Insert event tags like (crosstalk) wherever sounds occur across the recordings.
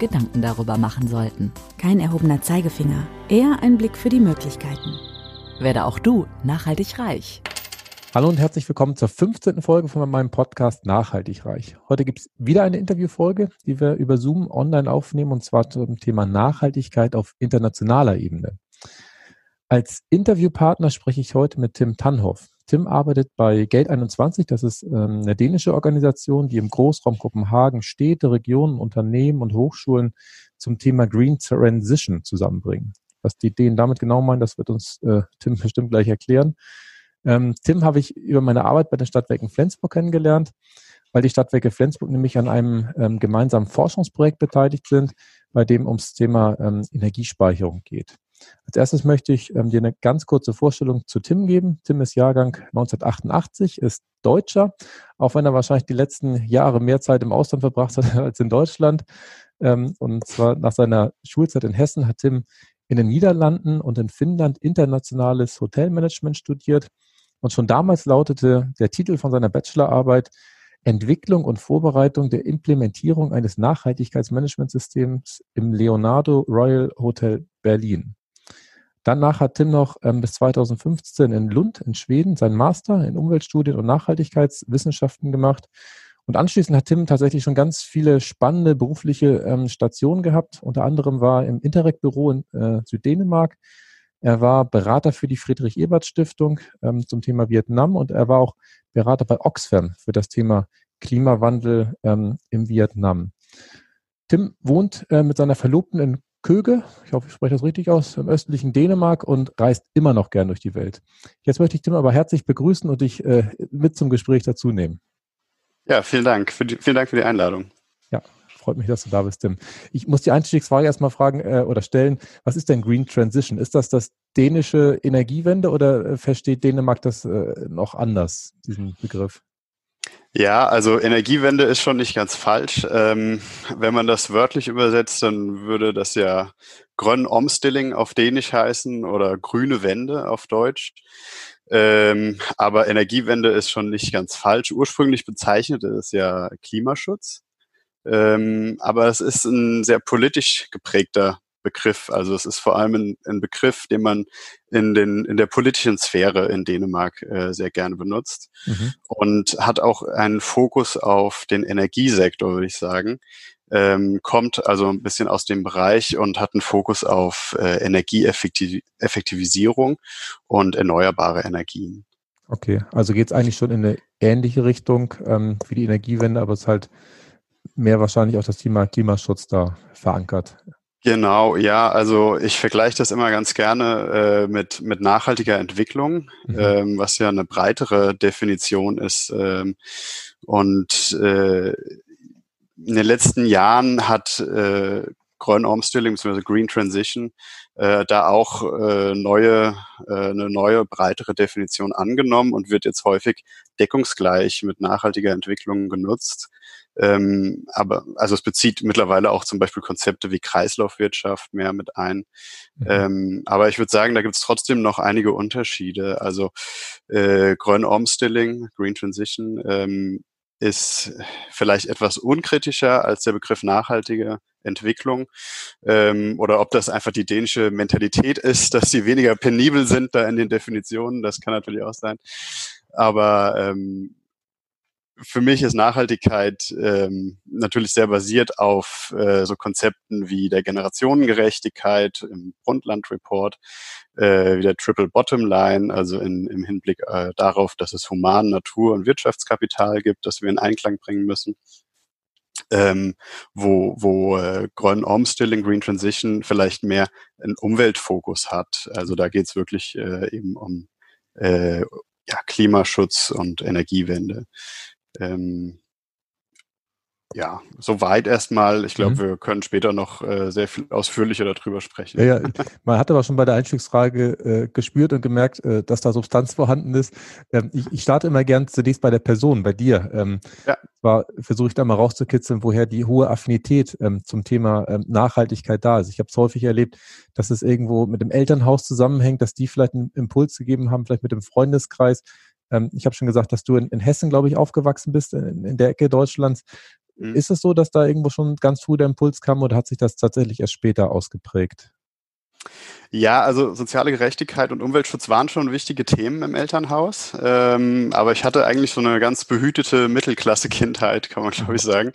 Gedanken darüber machen sollten. Kein erhobener Zeigefinger, eher ein Blick für die Möglichkeiten. Werde auch du nachhaltig reich. Hallo und herzlich willkommen zur 15. Folge von meinem Podcast Nachhaltig Reich. Heute gibt es wieder eine Interviewfolge, die wir über Zoom online aufnehmen und zwar zum Thema Nachhaltigkeit auf internationaler Ebene. Als Interviewpartner spreche ich heute mit Tim Tannhoff. Tim arbeitet bei Geld 21. Das ist ähm, eine dänische Organisation, die im Großraum Kopenhagen Städte, Regionen, Unternehmen und Hochschulen zum Thema Green Transition zusammenbringen. Was die Dänen damit genau meinen, das wird uns äh, (laughs) Tim bestimmt gleich erklären. Ähm, Tim habe ich über meine Arbeit bei den Stadtwerken Flensburg kennengelernt, weil die Stadtwerke Flensburg nämlich an einem ähm, gemeinsamen Forschungsprojekt beteiligt sind, bei dem ums Thema ähm, Energiespeicherung geht. Als erstes möchte ich ähm, dir eine ganz kurze Vorstellung zu Tim geben. Tim ist Jahrgang 1988, ist Deutscher, auch wenn er wahrscheinlich die letzten Jahre mehr Zeit im Ausland verbracht hat (laughs) als in Deutschland. Ähm, und zwar nach seiner Schulzeit in Hessen hat Tim in den Niederlanden und in Finnland internationales Hotelmanagement studiert. Und schon damals lautete der Titel von seiner Bachelorarbeit Entwicklung und Vorbereitung der Implementierung eines Nachhaltigkeitsmanagementsystems im Leonardo Royal Hotel Berlin. Danach hat Tim noch ähm, bis 2015 in Lund in Schweden seinen Master in Umweltstudien und Nachhaltigkeitswissenschaften gemacht. Und anschließend hat Tim tatsächlich schon ganz viele spannende berufliche ähm, Stationen gehabt. Unter anderem war er im Interreg-Büro in äh, Süddänemark. Er war Berater für die Friedrich-Ebert-Stiftung ähm, zum Thema Vietnam und er war auch Berater bei Oxfam für das Thema Klimawandel ähm, im Vietnam. Tim wohnt äh, mit seiner Verlobten in Köge, ich hoffe, ich spreche das richtig aus, im östlichen Dänemark und reist immer noch gern durch die Welt. Jetzt möchte ich Tim aber herzlich begrüßen und dich äh, mit zum Gespräch dazu nehmen. Ja, vielen Dank. Die, vielen Dank für die Einladung. Ja, freut mich, dass du da bist, Tim. Ich muss die Einstiegsfrage erstmal fragen äh, oder stellen, was ist denn Green Transition? Ist das das dänische Energiewende oder äh, versteht Dänemark das äh, noch anders, diesen Begriff? Ja, also Energiewende ist schon nicht ganz falsch. Ähm, wenn man das wörtlich übersetzt, dann würde das ja Grön Omstilling auf Dänisch heißen oder grüne Wende auf Deutsch. Ähm, aber Energiewende ist schon nicht ganz falsch. Ursprünglich bezeichnet es ja Klimaschutz. Ähm, aber es ist ein sehr politisch geprägter Begriff. Also es ist vor allem ein, ein, Begriff, den man in, den, in der politischen Sphäre in Dänemark äh, sehr gerne benutzt mhm. und hat auch einen Fokus auf den Energiesektor, würde ich sagen. Ähm, kommt also ein bisschen aus dem Bereich und hat einen Fokus auf äh, Energieeffektivisierung und erneuerbare Energien. Okay, also geht es eigentlich schon in eine ähnliche Richtung ähm, wie die Energiewende, aber es ist halt mehr wahrscheinlich auch das Thema Klimaschutz da verankert. Genau, ja, also ich vergleiche das immer ganz gerne äh, mit, mit nachhaltiger Entwicklung, mhm. ähm, was ja eine breitere Definition ist. Ähm, und äh, in den letzten Jahren hat äh, Grön Omstilling bzw. Green Transition äh, da auch äh, neue, äh, eine neue, breitere Definition angenommen und wird jetzt häufig deckungsgleich mit nachhaltiger Entwicklung genutzt. Ähm, aber also es bezieht mittlerweile auch zum Beispiel Konzepte wie Kreislaufwirtschaft mehr mit ein. Mhm. Ähm, aber ich würde sagen, da gibt es trotzdem noch einige Unterschiede. Also äh, Grön Omstilling, Green Transition, ähm, ist vielleicht etwas unkritischer als der Begriff nachhaltige Entwicklung ähm, oder ob das einfach die dänische Mentalität ist, dass sie weniger penibel sind da in den Definitionen, das kann natürlich auch sein. Aber ähm, für mich ist Nachhaltigkeit ähm, natürlich sehr basiert auf äh, so Konzepten wie der Generationengerechtigkeit im Brundtland-Report, äh, wie der Triple Bottom Line, also in, im Hinblick äh, darauf, dass es Human, Natur und Wirtschaftskapital gibt, das wir in Einklang bringen müssen. Ähm, wo, wo äh, Grön Omstilling, Green Transition vielleicht mehr einen Umweltfokus hat. Also da geht es wirklich äh, eben um äh, ja, Klimaschutz und Energiewende. Ähm, ja, soweit erstmal. Ich glaube, mhm. wir können später noch äh, sehr viel ausführlicher darüber sprechen. Ja, ja. Man hat aber schon bei der Einstiegsfrage äh, gespürt und gemerkt, äh, dass da Substanz vorhanden ist. Ähm, ich, ich starte immer gern zunächst bei der Person, bei dir. Ähm, ja. Zwar versuche ich da mal rauszukitzeln, woher die hohe Affinität ähm, zum Thema ähm, Nachhaltigkeit da ist. Ich habe es häufig erlebt, dass es irgendwo mit dem Elternhaus zusammenhängt, dass die vielleicht einen Impuls gegeben haben, vielleicht mit dem Freundeskreis. Ähm, ich habe schon gesagt, dass du in, in Hessen, glaube ich, aufgewachsen bist, in, in der Ecke Deutschlands. Mhm. Ist es so, dass da irgendwo schon ganz früh der Impuls kam oder hat sich das tatsächlich erst später ausgeprägt? Ja, also soziale Gerechtigkeit und Umweltschutz waren schon wichtige Themen im Elternhaus. Ähm, aber ich hatte eigentlich so eine ganz behütete Mittelklasse-Kindheit, kann man glaube ich (laughs) sagen.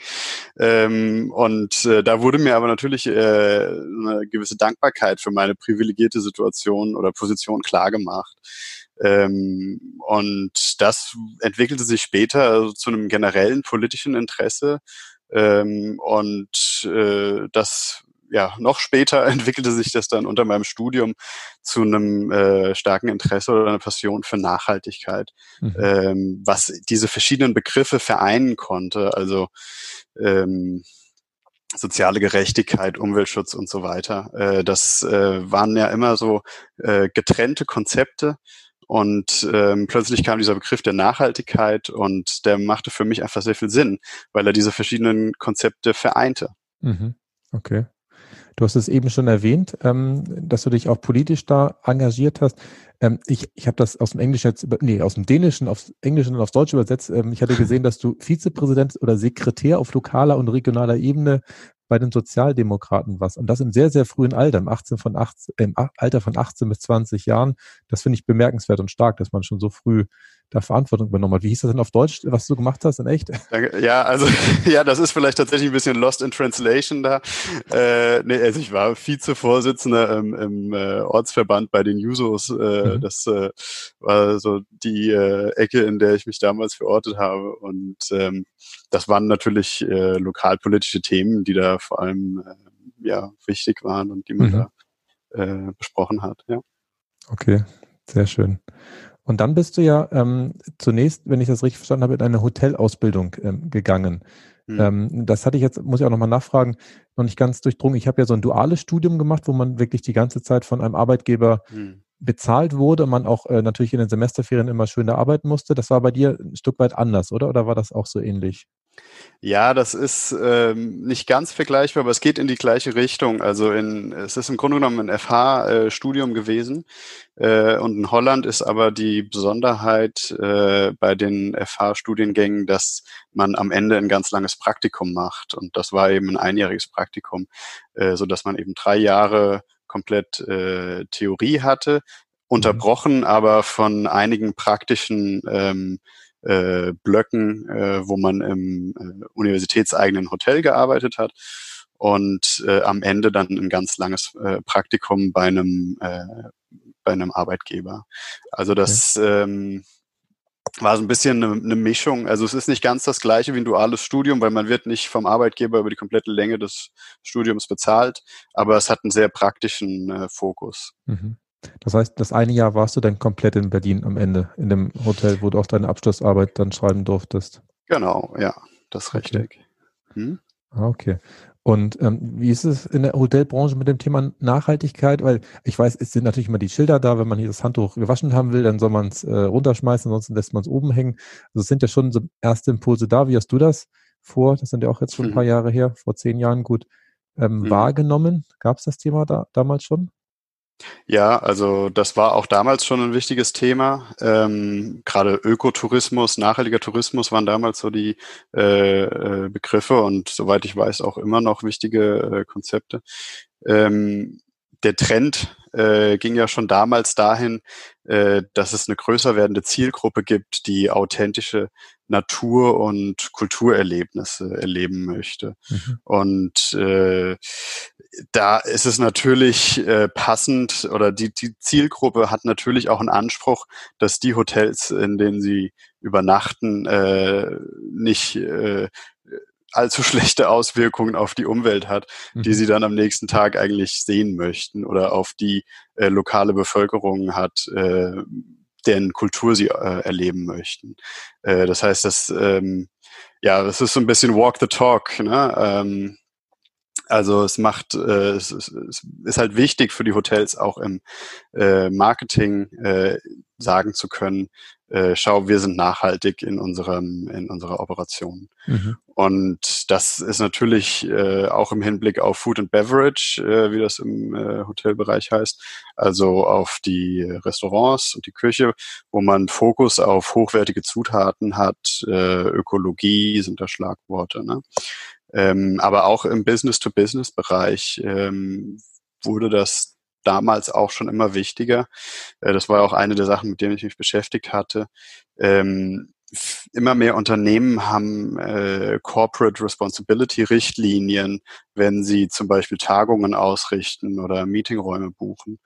Ähm, und äh, da wurde mir aber natürlich äh, eine gewisse Dankbarkeit für meine privilegierte Situation oder Position klargemacht. Ähm, und das entwickelte sich später also zu einem generellen politischen Interesse. Ähm, und äh, das ja, noch später (laughs) entwickelte sich das dann unter meinem Studium zu einem äh, starken Interesse oder einer Passion für Nachhaltigkeit, mhm. ähm, was diese verschiedenen Begriffe vereinen konnte. Also ähm, soziale Gerechtigkeit, Umweltschutz und so weiter. Äh, das äh, waren ja immer so äh, getrennte Konzepte, und ähm, plötzlich kam dieser Begriff der Nachhaltigkeit und der machte für mich einfach sehr viel Sinn, weil er diese verschiedenen Konzepte vereinte. Mhm. Okay. Du hast es eben schon erwähnt, ähm, dass du dich auch politisch da engagiert hast. Ähm, ich ich habe das aus dem Englischen jetzt, nee, aus dem Dänischen aufs Englische und aufs Deutsche übersetzt. Ähm, ich hatte gesehen, dass du Vizepräsident oder Sekretär auf lokaler und regionaler Ebene bei den Sozialdemokraten was. Und das im sehr, sehr frühen Alter, im, 18 von 18, im Alter von 18 bis 20 Jahren. Das finde ich bemerkenswert und stark, dass man schon so früh da Verantwortung übernommen hat. Wie hieß das denn auf Deutsch, was du gemacht hast in echt? Ja, also (laughs) ja, das ist vielleicht tatsächlich ein bisschen lost in translation da. Äh, nee, also ich war Vizevorsitzender im, im äh, Ortsverband bei den Jusos. Äh, mhm. Das äh, war so die äh, Ecke, in der ich mich damals verortet habe. Und ähm, das waren natürlich äh, lokalpolitische Themen, die da vor allem äh, ja wichtig waren und die man mhm. da äh, besprochen hat. Ja. Okay, sehr schön. Und dann bist du ja ähm, zunächst, wenn ich das richtig verstanden habe, in eine Hotelausbildung ähm, gegangen. Mhm. Das hatte ich jetzt, muss ich auch nochmal nachfragen, noch nicht ganz durchdrungen. Ich habe ja so ein duales Studium gemacht, wo man wirklich die ganze Zeit von einem Arbeitgeber mhm. bezahlt wurde und man auch äh, natürlich in den Semesterferien immer schön da arbeiten musste. Das war bei dir ein Stück weit anders, oder? Oder war das auch so ähnlich? Ja, das ist ähm, nicht ganz vergleichbar, aber es geht in die gleiche Richtung. Also in, es ist im Grunde genommen ein FH-Studium äh, gewesen. Äh, und in Holland ist aber die Besonderheit äh, bei den FH-Studiengängen, dass man am Ende ein ganz langes Praktikum macht. Und das war eben ein einjähriges Praktikum, äh, so dass man eben drei Jahre komplett äh, Theorie hatte, unterbrochen mhm. aber von einigen praktischen ähm, äh, Blöcken, äh, wo man im äh, universitätseigenen Hotel gearbeitet hat und äh, am Ende dann ein ganz langes äh, Praktikum bei einem äh, bei einem Arbeitgeber. Also das okay. ähm, war so ein bisschen eine, eine Mischung. Also es ist nicht ganz das gleiche wie ein duales Studium, weil man wird nicht vom Arbeitgeber über die komplette Länge des Studiums bezahlt, aber es hat einen sehr praktischen äh, Fokus. Mhm. Das heißt, das eine Jahr warst du dann komplett in Berlin am Ende, in dem Hotel, wo du auch deine Abschlussarbeit dann schreiben durftest. Genau, ja, das ist richtig. Hm? Ah, okay. Und ähm, wie ist es in der Hotelbranche mit dem Thema Nachhaltigkeit? Weil ich weiß, es sind natürlich immer die Schilder da, wenn man hier das Handtuch gewaschen haben will, dann soll man es äh, runterschmeißen, ansonsten lässt man es oben hängen. Also es sind ja schon so erste Impulse da. Wie hast du das vor, das sind ja auch jetzt schon ein paar mhm. Jahre her, vor zehn Jahren gut, ähm, mhm. wahrgenommen? Gab es das Thema da damals schon? Ja, also das war auch damals schon ein wichtiges Thema. Ähm, Gerade Ökotourismus, nachhaltiger Tourismus waren damals so die äh, äh, Begriffe und soweit ich weiß auch immer noch wichtige äh, Konzepte. Ähm, der Trend äh, ging ja schon damals dahin, äh, dass es eine größer werdende Zielgruppe gibt, die authentische Natur- und Kulturerlebnisse erleben möchte. Mhm. Und äh, da ist es natürlich äh, passend oder die, die Zielgruppe hat natürlich auch einen Anspruch, dass die Hotels, in denen sie übernachten, äh, nicht äh, allzu schlechte Auswirkungen auf die Umwelt hat, mhm. die sie dann am nächsten Tag eigentlich sehen möchten oder auf die äh, lokale Bevölkerung hat, äh, deren Kultur sie äh, erleben möchten. Äh, das heißt, dass ähm, ja, das ist so ein bisschen Walk the Talk. Ne? Ähm, also es macht, äh, es, es, es ist halt wichtig für die Hotels auch im äh, Marketing äh, sagen zu können, äh, schau, wir sind nachhaltig in unserem in unserer Operation. Mhm. Und das ist natürlich äh, auch im Hinblick auf Food and Beverage, äh, wie das im äh, Hotelbereich heißt, also auf die Restaurants und die Küche, wo man Fokus auf hochwertige Zutaten hat, äh, Ökologie sind da Schlagworte. Ne? Ähm, aber auch im Business-to-Business-Bereich ähm, wurde das damals auch schon immer wichtiger. Äh, das war auch eine der Sachen, mit denen ich mich beschäftigt hatte. Ähm, immer mehr Unternehmen haben äh, Corporate Responsibility Richtlinien, wenn sie zum Beispiel Tagungen ausrichten oder Meetingräume buchen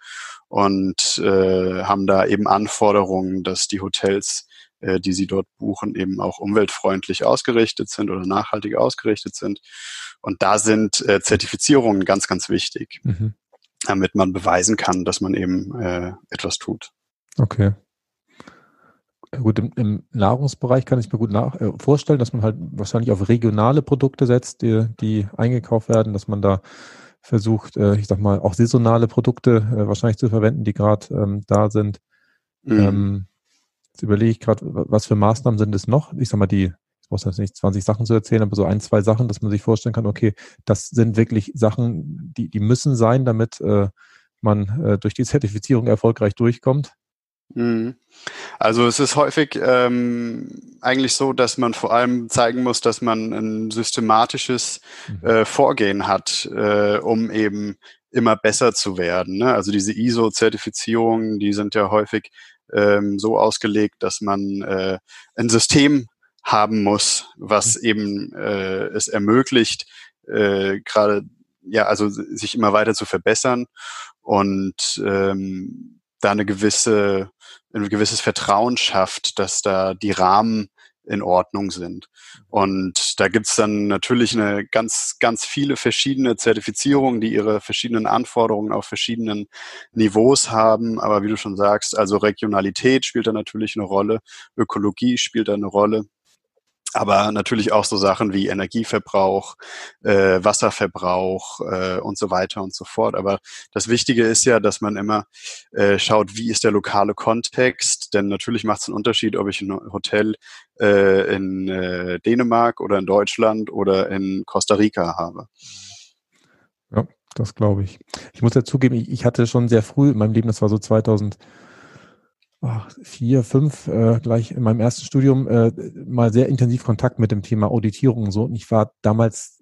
und äh, haben da eben Anforderungen, dass die Hotels, äh, die sie dort buchen, eben auch umweltfreundlich ausgerichtet sind oder nachhaltig ausgerichtet sind. Und da sind äh, Zertifizierungen ganz, ganz wichtig. Mhm damit man beweisen kann, dass man eben äh, etwas tut. Okay. Gut, im, im Nahrungsbereich kann ich mir gut nach, äh, vorstellen, dass man halt wahrscheinlich auf regionale Produkte setzt, die, die eingekauft werden, dass man da versucht, äh, ich sag mal, auch saisonale Produkte äh, wahrscheinlich zu verwenden, die gerade ähm, da sind. Mhm. Ähm, jetzt überlege ich gerade, was für Maßnahmen sind es noch? Ich sag mal, die muss jetzt nicht 20 Sachen zu erzählen, aber so ein, zwei Sachen, dass man sich vorstellen kann, okay, das sind wirklich Sachen, die, die müssen sein, damit äh, man äh, durch die Zertifizierung erfolgreich durchkommt. Mhm. Also es ist häufig ähm, eigentlich so, dass man vor allem zeigen muss, dass man ein systematisches mhm. äh, Vorgehen hat, äh, um eben immer besser zu werden. Ne? Also diese ISO-Zertifizierungen, die sind ja häufig ähm, so ausgelegt, dass man äh, ein System haben muss, was mhm. eben äh, es ermöglicht, äh, gerade ja, also sich immer weiter zu verbessern und ähm, da eine gewisse, ein gewisses Vertrauen schafft, dass da die Rahmen in Ordnung sind. Und da gibt's dann natürlich eine ganz, ganz viele verschiedene Zertifizierungen, die ihre verschiedenen Anforderungen auf verschiedenen Niveaus haben. Aber wie du schon sagst, also Regionalität spielt da natürlich eine Rolle, Ökologie spielt da eine Rolle aber natürlich auch so Sachen wie Energieverbrauch, äh, Wasserverbrauch äh, und so weiter und so fort. Aber das Wichtige ist ja, dass man immer äh, schaut, wie ist der lokale Kontext, denn natürlich macht es einen Unterschied, ob ich ein Hotel äh, in äh, Dänemark oder in Deutschland oder in Costa Rica habe. Ja, das glaube ich. Ich muss ja zugeben, ich, ich hatte schon sehr früh in meinem Leben, das war so 2000 vier, fünf, äh, gleich in meinem ersten Studium äh, mal sehr intensiv Kontakt mit dem Thema Auditierung und so. Und ich war damals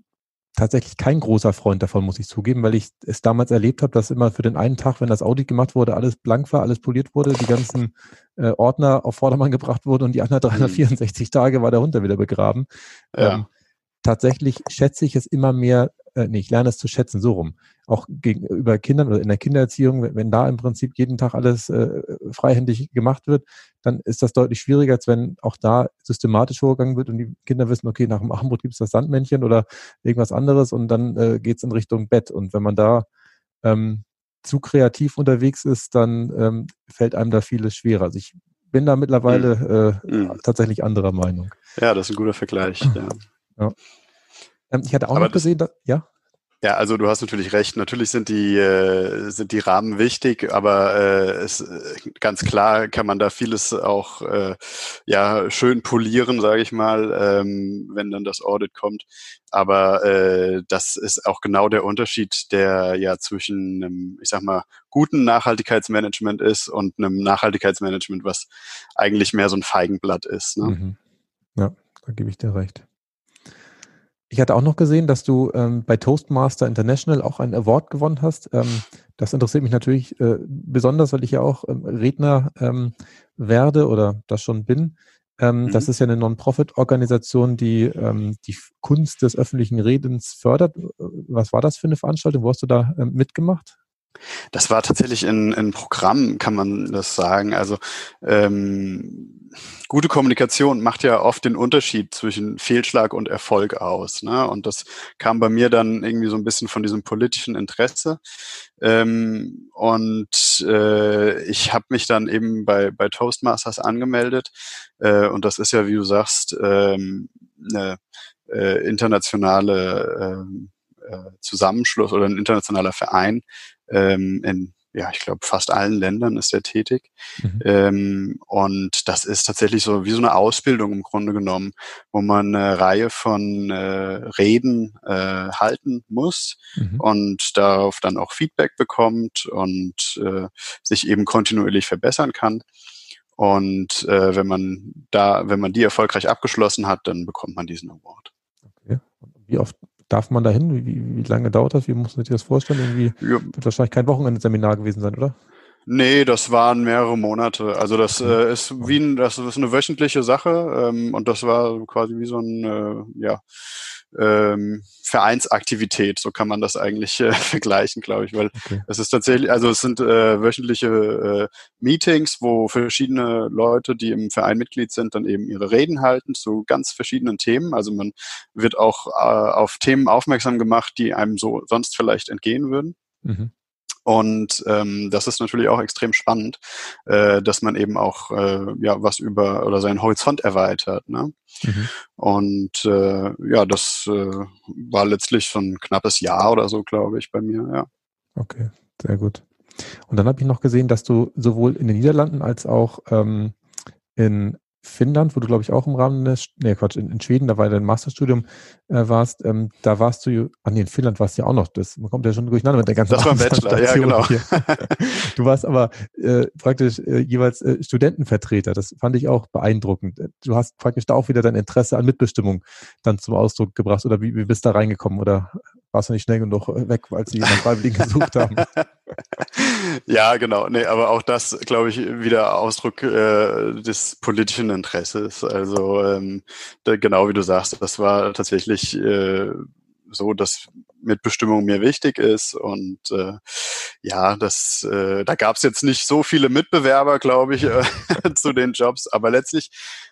tatsächlich kein großer Freund davon, muss ich zugeben, weil ich es damals erlebt habe, dass immer für den einen Tag, wenn das Audit gemacht wurde, alles blank war, alles poliert wurde, die ganzen äh, Ordner auf Vordermann gebracht wurden und die anderen 364 mhm. Tage war der Hund wieder begraben. Ja. Ähm, tatsächlich schätze ich es immer mehr äh, nee, ich lerne es zu schätzen, so rum. Auch gegenüber Kindern oder in der Kindererziehung, wenn, wenn da im Prinzip jeden Tag alles äh, freihändig gemacht wird, dann ist das deutlich schwieriger, als wenn auch da systematisch vorgegangen wird und die Kinder wissen, okay, nach dem Abendbrot gibt es das Sandmännchen oder irgendwas anderes und dann äh, geht es in Richtung Bett. Und wenn man da ähm, zu kreativ unterwegs ist, dann ähm, fällt einem da vieles schwerer. Also ich bin da mittlerweile mhm. äh, mhm. tatsächlich anderer Meinung. Ja, das ist ein guter Vergleich. Ja. ja. Ähm, ich hatte auch Aber noch gesehen, dass, ja. Ja, also du hast natürlich recht. Natürlich sind die äh, sind die Rahmen wichtig, aber äh, es, äh, ganz klar kann man da vieles auch äh, ja schön polieren, sage ich mal, ähm, wenn dann das Audit kommt. Aber äh, das ist auch genau der Unterschied, der ja zwischen einem, ich sag mal, guten Nachhaltigkeitsmanagement ist und einem Nachhaltigkeitsmanagement, was eigentlich mehr so ein Feigenblatt ist. Ne? Mhm. Ja, da gebe ich dir recht. Ich hatte auch noch gesehen, dass du ähm, bei Toastmaster International auch einen Award gewonnen hast. Ähm, das interessiert mich natürlich äh, besonders, weil ich ja auch ähm, Redner ähm, werde oder das schon bin. Ähm, mhm. Das ist ja eine Non-Profit-Organisation, die ähm, die Kunst des öffentlichen Redens fördert. Was war das für eine Veranstaltung? Wo hast du da mitgemacht? Das war tatsächlich in, in Programm, kann man das sagen. Also ähm, gute Kommunikation macht ja oft den Unterschied zwischen Fehlschlag und Erfolg aus. Ne? Und das kam bei mir dann irgendwie so ein bisschen von diesem politischen Interesse. Ähm, und äh, ich habe mich dann eben bei, bei Toastmasters angemeldet. Äh, und das ist ja, wie du sagst, ähm, eine äh, internationale äh, äh Zusammenschluss oder ein internationaler Verein, ähm, in ja, ich glaube, fast allen Ländern ist er tätig. Mhm. Ähm, und das ist tatsächlich so wie so eine Ausbildung im Grunde genommen, wo man eine Reihe von äh, Reden äh, halten muss mhm. und darauf dann auch Feedback bekommt und äh, sich eben kontinuierlich verbessern kann. Und äh, wenn man da, wenn man die erfolgreich abgeschlossen hat, dann bekommt man diesen Award. Okay. Wie oft darf man da hin? Wie, wie lange dauert das? Wie muss man sich das vorstellen? Irgendwie ja. wird wahrscheinlich kein Wochenende-Seminar gewesen sein, oder? Nee, das waren mehrere Monate. Also das äh, ist wie ein, das ist eine wöchentliche Sache ähm, und das war quasi wie so ein äh, ja ähm, Vereinsaktivität, so kann man das eigentlich äh, (laughs) vergleichen, glaube ich, weil okay. es ist tatsächlich, also es sind äh, wöchentliche äh, Meetings, wo verschiedene Leute, die im Verein Mitglied sind, dann eben ihre Reden halten zu ganz verschiedenen Themen. Also man wird auch äh, auf Themen aufmerksam gemacht, die einem so sonst vielleicht entgehen würden. Mhm. Und ähm, das ist natürlich auch extrem spannend, äh, dass man eben auch äh, ja was über oder seinen Horizont erweitert. Ne? Mhm. Und äh, ja, das äh, war letztlich so ein knappes Jahr oder so, glaube ich, bei mir. Ja. Okay, sehr gut. Und dann habe ich noch gesehen, dass du sowohl in den Niederlanden als auch ähm, in Finnland, wo du, glaube ich, auch im Rahmen des, nee, Quatsch, in, in Schweden, da war dein Masterstudium äh, warst, ähm, da warst du, ah nee, in Finnland warst du ja auch noch, das, man kommt ja schon durcheinander mit der ganzen Das war Bachelor, ja, genau. (laughs) du warst aber äh, praktisch äh, jeweils äh, Studentenvertreter, das fand ich auch beeindruckend. Du hast praktisch da auch wieder dein Interesse an Mitbestimmung dann zum Ausdruck gebracht oder wie, wie bist du da reingekommen oder warst du nicht schnell genug weg, als sie jemanden Freiwilligen (laughs) gesucht haben? ja, genau. Nee, aber auch das, glaube ich, wieder Ausdruck äh, des politischen Interesses. Also ähm, da, genau wie du sagst, das war tatsächlich äh, so, dass Mitbestimmung mir wichtig ist und äh, ja, das äh, da gab es jetzt nicht so viele Mitbewerber, glaube ich, äh, (laughs) (laughs) zu den Jobs, aber letztlich,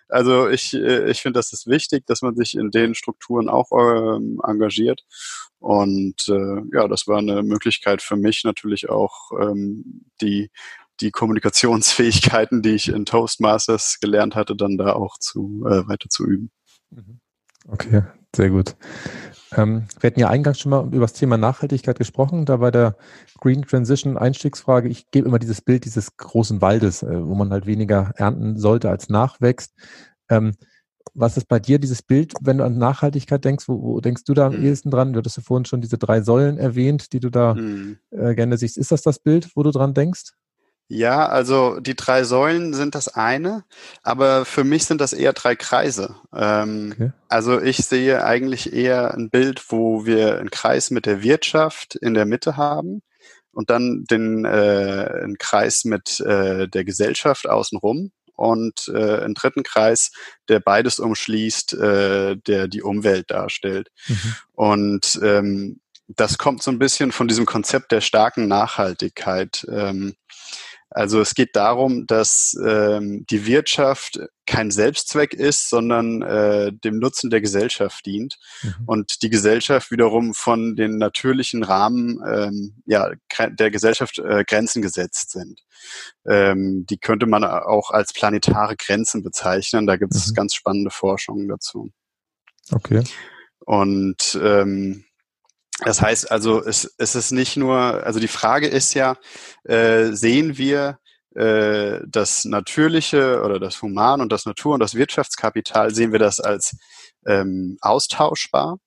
also ich äh, ich finde, das ist wichtig, dass man sich in den Strukturen auch ähm, engagiert und äh, ja, das war eine Möglichkeit für mich natürlich auch ähm, die die Kommunikationsfähigkeiten, die ich in Toastmasters gelernt hatte, dann da auch zu äh, weiter zu üben. Mhm. Okay, sehr gut. Ähm, wir hatten ja eingangs schon mal über das Thema Nachhaltigkeit gesprochen. Da bei der Green Transition Einstiegsfrage, ich gebe immer dieses Bild dieses großen Waldes, äh, wo man halt weniger ernten sollte, als nachwächst. Ähm, was ist bei dir dieses Bild, wenn du an Nachhaltigkeit denkst? Wo, wo denkst du da am mhm. ehesten dran? Du hattest ja vorhin schon diese drei Säulen erwähnt, die du da mhm. äh, gerne siehst. Ist das das Bild, wo du dran denkst? Ja, also die drei Säulen sind das eine, aber für mich sind das eher drei Kreise. Ähm, okay. Also ich sehe eigentlich eher ein Bild, wo wir einen Kreis mit der Wirtschaft in der Mitte haben und dann den äh, einen Kreis mit äh, der Gesellschaft außenrum und äh, einen dritten Kreis, der beides umschließt, äh, der die Umwelt darstellt. Mhm. Und ähm, das kommt so ein bisschen von diesem Konzept der starken Nachhaltigkeit. Ähm, also es geht darum, dass ähm, die Wirtschaft kein Selbstzweck ist, sondern äh, dem Nutzen der Gesellschaft dient mhm. und die Gesellschaft wiederum von den natürlichen Rahmen ähm, ja, der Gesellschaft äh, Grenzen gesetzt sind. Ähm, die könnte man auch als planetare Grenzen bezeichnen. Da gibt es mhm. ganz spannende Forschungen dazu. Okay. Und ähm, das heißt also, es, es ist nicht nur, also die Frage ist ja, äh, sehen wir äh, das Natürliche oder das Human und das Natur und das Wirtschaftskapital, sehen wir das als ähm, austauschbar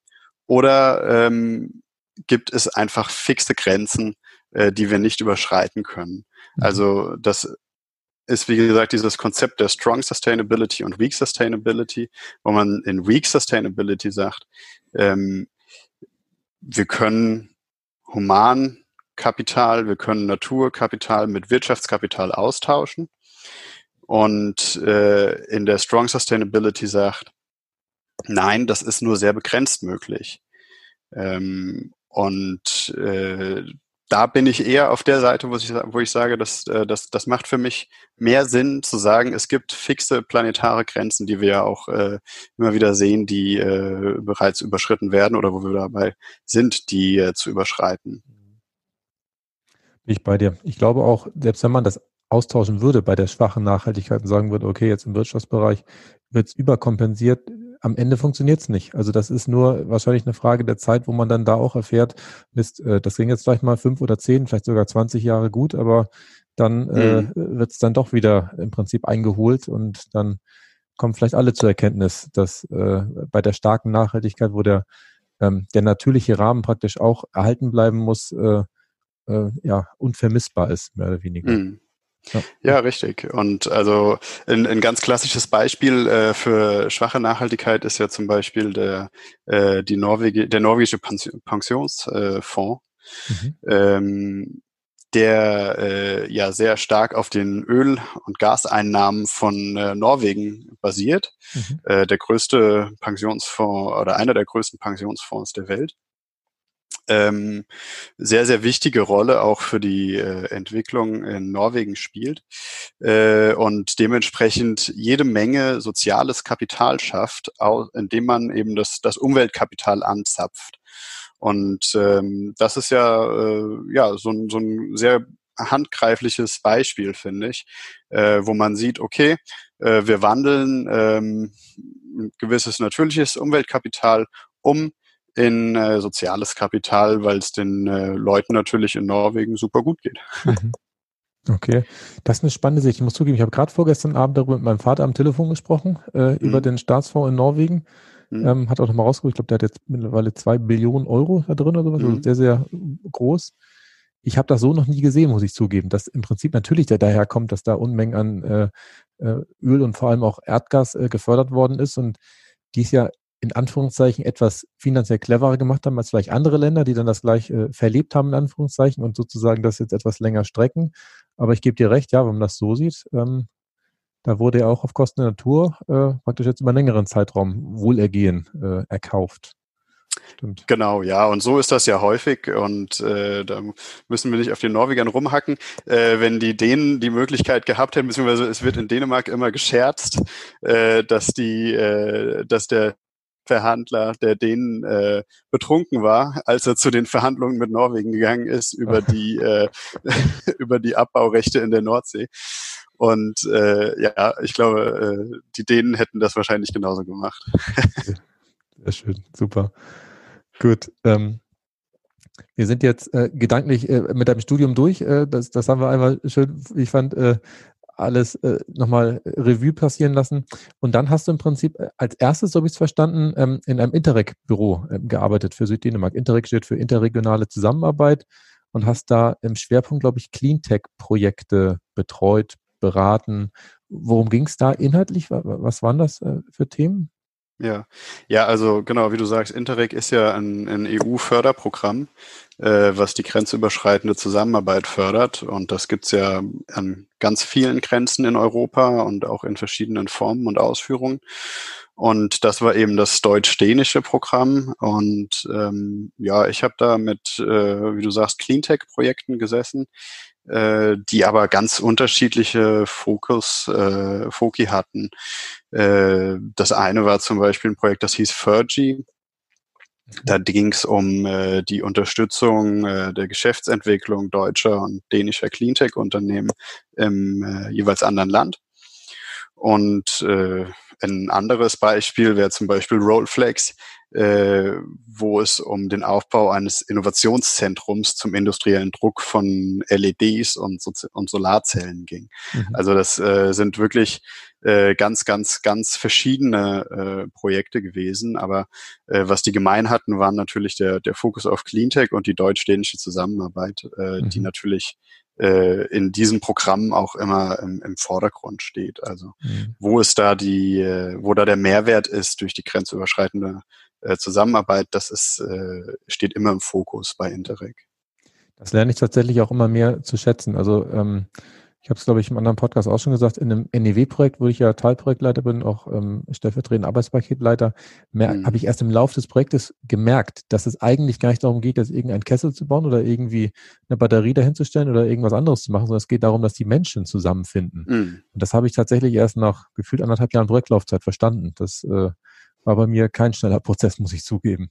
oder ähm, gibt es einfach fixe Grenzen, äh, die wir nicht überschreiten können? Mhm. Also das ist, wie gesagt, dieses Konzept der Strong Sustainability und Weak Sustainability, wo man in Weak Sustainability sagt, ähm, wir können Humankapital, wir können Naturkapital mit Wirtschaftskapital austauschen. Und äh, in der Strong Sustainability sagt, nein, das ist nur sehr begrenzt möglich. Ähm, und äh, da bin ich eher auf der Seite, wo ich, wo ich sage, dass, äh, das, das macht für mich mehr Sinn zu sagen, es gibt fixe planetare Grenzen, die wir ja auch äh, immer wieder sehen, die äh, bereits überschritten werden oder wo wir dabei sind, die äh, zu überschreiten. Bin ich bei dir. Ich glaube auch, selbst wenn man das austauschen würde bei der schwachen Nachhaltigkeit und sagen würde, okay, jetzt im Wirtschaftsbereich wird es überkompensiert, am Ende funktioniert es nicht. Also das ist nur wahrscheinlich eine Frage der Zeit, wo man dann da auch erfährt, Mist, äh, das ging jetzt vielleicht mal fünf oder zehn, vielleicht sogar 20 Jahre gut, aber dann äh, mhm. äh, wird es dann doch wieder im Prinzip eingeholt und dann kommen vielleicht alle zur Erkenntnis, dass äh, bei der starken Nachhaltigkeit, wo der, ähm, der natürliche Rahmen praktisch auch erhalten bleiben muss, äh, äh, ja, unvermissbar ist, mehr oder weniger. Mhm. Ja. ja, richtig. Und also ein, ein ganz klassisches Beispiel äh, für schwache Nachhaltigkeit ist ja zum Beispiel der, äh, die Norwegi der norwegische Pensionsfonds, mhm. ähm, der äh, ja sehr stark auf den Öl- und Gaseinnahmen von äh, Norwegen basiert. Mhm. Äh, der größte Pensionsfonds oder einer der größten Pensionsfonds der Welt ähm, sehr, sehr wichtige Rolle auch für die äh, Entwicklung in Norwegen spielt äh, und dementsprechend jede Menge soziales Kapital schafft, indem man eben das, das Umweltkapital anzapft. Und ähm, das ist ja, äh, ja so, ein so ein sehr handgreifliches Beispiel, finde ich, äh, wo man sieht, okay, äh, wir wandeln ähm, ein gewisses natürliches Umweltkapital um in äh, soziales Kapital, weil es den äh, Leuten natürlich in Norwegen super gut geht. (laughs) Mhm. Okay, das ist eine spannende Sicht. Ich muss zugeben, ich habe gerade vorgestern Abend darüber mit meinem Vater am Telefon gesprochen, äh, mhm. über den Staatsfonds in Norwegen. Mhm. Ähm, hat auch nochmal rausgeholt, ich glaube, der hat jetzt mittlerweile zwei Billionen Euro da drin oder sowas, also mhm. sehr, sehr groß. Ich habe das so noch nie gesehen, muss ich zugeben, dass im Prinzip natürlich der daherkommt, dass da Unmengen an äh, äh, Öl und vor allem auch Erdgas äh, gefördert worden ist und dies ja in Anführungszeichen etwas finanziell cleverer gemacht haben als vielleicht andere Länder, die dann das gleich äh, verlebt haben, in Anführungszeichen, und sozusagen das jetzt etwas länger strecken. Aber ich gebe dir recht, ja, wenn man das so sieht, ähm, da wurde ja auch auf Kosten der Natur äh, praktisch jetzt über einen längeren Zeitraum Wohlergehen äh, erkauft. Stimmt. Genau, ja, und so ist das ja häufig und äh, da müssen wir nicht auf den Norwegern rumhacken. Äh, wenn die Dänen die Möglichkeit gehabt hätten, beziehungsweise es wird in Dänemark immer gescherzt, äh, dass die, äh, dass der Verhandler, der denen äh, betrunken war, als er zu den Verhandlungen mit Norwegen gegangen ist über (laughs) die äh, (laughs) über die Abbaurechte in der Nordsee. Und äh, ja, ich glaube, äh, die Dänen hätten das wahrscheinlich genauso gemacht. Sehr schön, super. Gut. Ähm, wir sind jetzt äh, gedanklich äh, mit deinem Studium durch. Äh, das, das haben wir einmal schön, ich fand, äh, alles äh, nochmal Revue passieren lassen. Und dann hast du im Prinzip äh, als erstes, so habe ich es verstanden, ähm, in einem Interreg-Büro ähm, gearbeitet für Süddänemark. Interreg steht für interregionale Zusammenarbeit und hast da im Schwerpunkt, glaube ich, Cleantech-Projekte betreut, beraten. Worum ging es da inhaltlich? Was waren das äh, für Themen? Ja, ja, also genau, wie du sagst, Interreg ist ja ein, ein EU-Förderprogramm, äh, was die grenzüberschreitende Zusammenarbeit fördert. Und das gibt's ja an ganz vielen Grenzen in Europa und auch in verschiedenen Formen und Ausführungen. Und das war eben das deutsch-dänische Programm. Und ähm, ja, ich habe da mit, äh, wie du sagst, Cleantech-Projekten gesessen, äh, die aber ganz unterschiedliche Fokus, äh, Foki hatten. Äh, das eine war zum Beispiel ein Projekt, das hieß Fergie. Da ging es um äh, die Unterstützung äh, der Geschäftsentwicklung deutscher und dänischer Cleantech-Unternehmen im äh, jeweils anderen Land. Und äh, ein anderes Beispiel wäre zum Beispiel Rollflex, äh, wo es um den Aufbau eines Innovationszentrums zum industriellen Druck von LEDs und, so und Solarzellen ging. Mhm. Also das äh, sind wirklich äh, ganz, ganz, ganz verschiedene äh, Projekte gewesen. Aber äh, was die gemein hatten, waren natürlich der, der Fokus auf Cleantech und die deutsch-dänische Zusammenarbeit, äh, mhm. die natürlich äh, in diesem Programm auch immer im, im Vordergrund steht. Also mhm. wo ist da die, äh, wo da der Mehrwert ist durch die grenzüberschreitende äh, Zusammenarbeit, das ist, äh, steht immer im Fokus bei Interreg. Das lerne ich tatsächlich auch immer mehr zu schätzen. Also ähm, Ich habe es, glaube ich, im anderen Podcast auch schon gesagt, in einem NEW-Projekt, wo ich ja Teilprojektleiter bin, auch ähm, stellvertretender Arbeitspaketleiter, mhm. habe ich erst im Laufe des Projektes gemerkt, dass es eigentlich gar nicht darum geht, dass irgendein Kessel zu bauen oder irgendwie eine Batterie dahinzustellen oder irgendwas anderes zu machen, sondern es geht darum, dass die Menschen zusammenfinden. Mhm. Und das habe ich tatsächlich erst nach gefühlt anderthalb Jahren Projektlaufzeit verstanden. Das äh, war bei mir kein schneller Prozess, muss ich zugeben.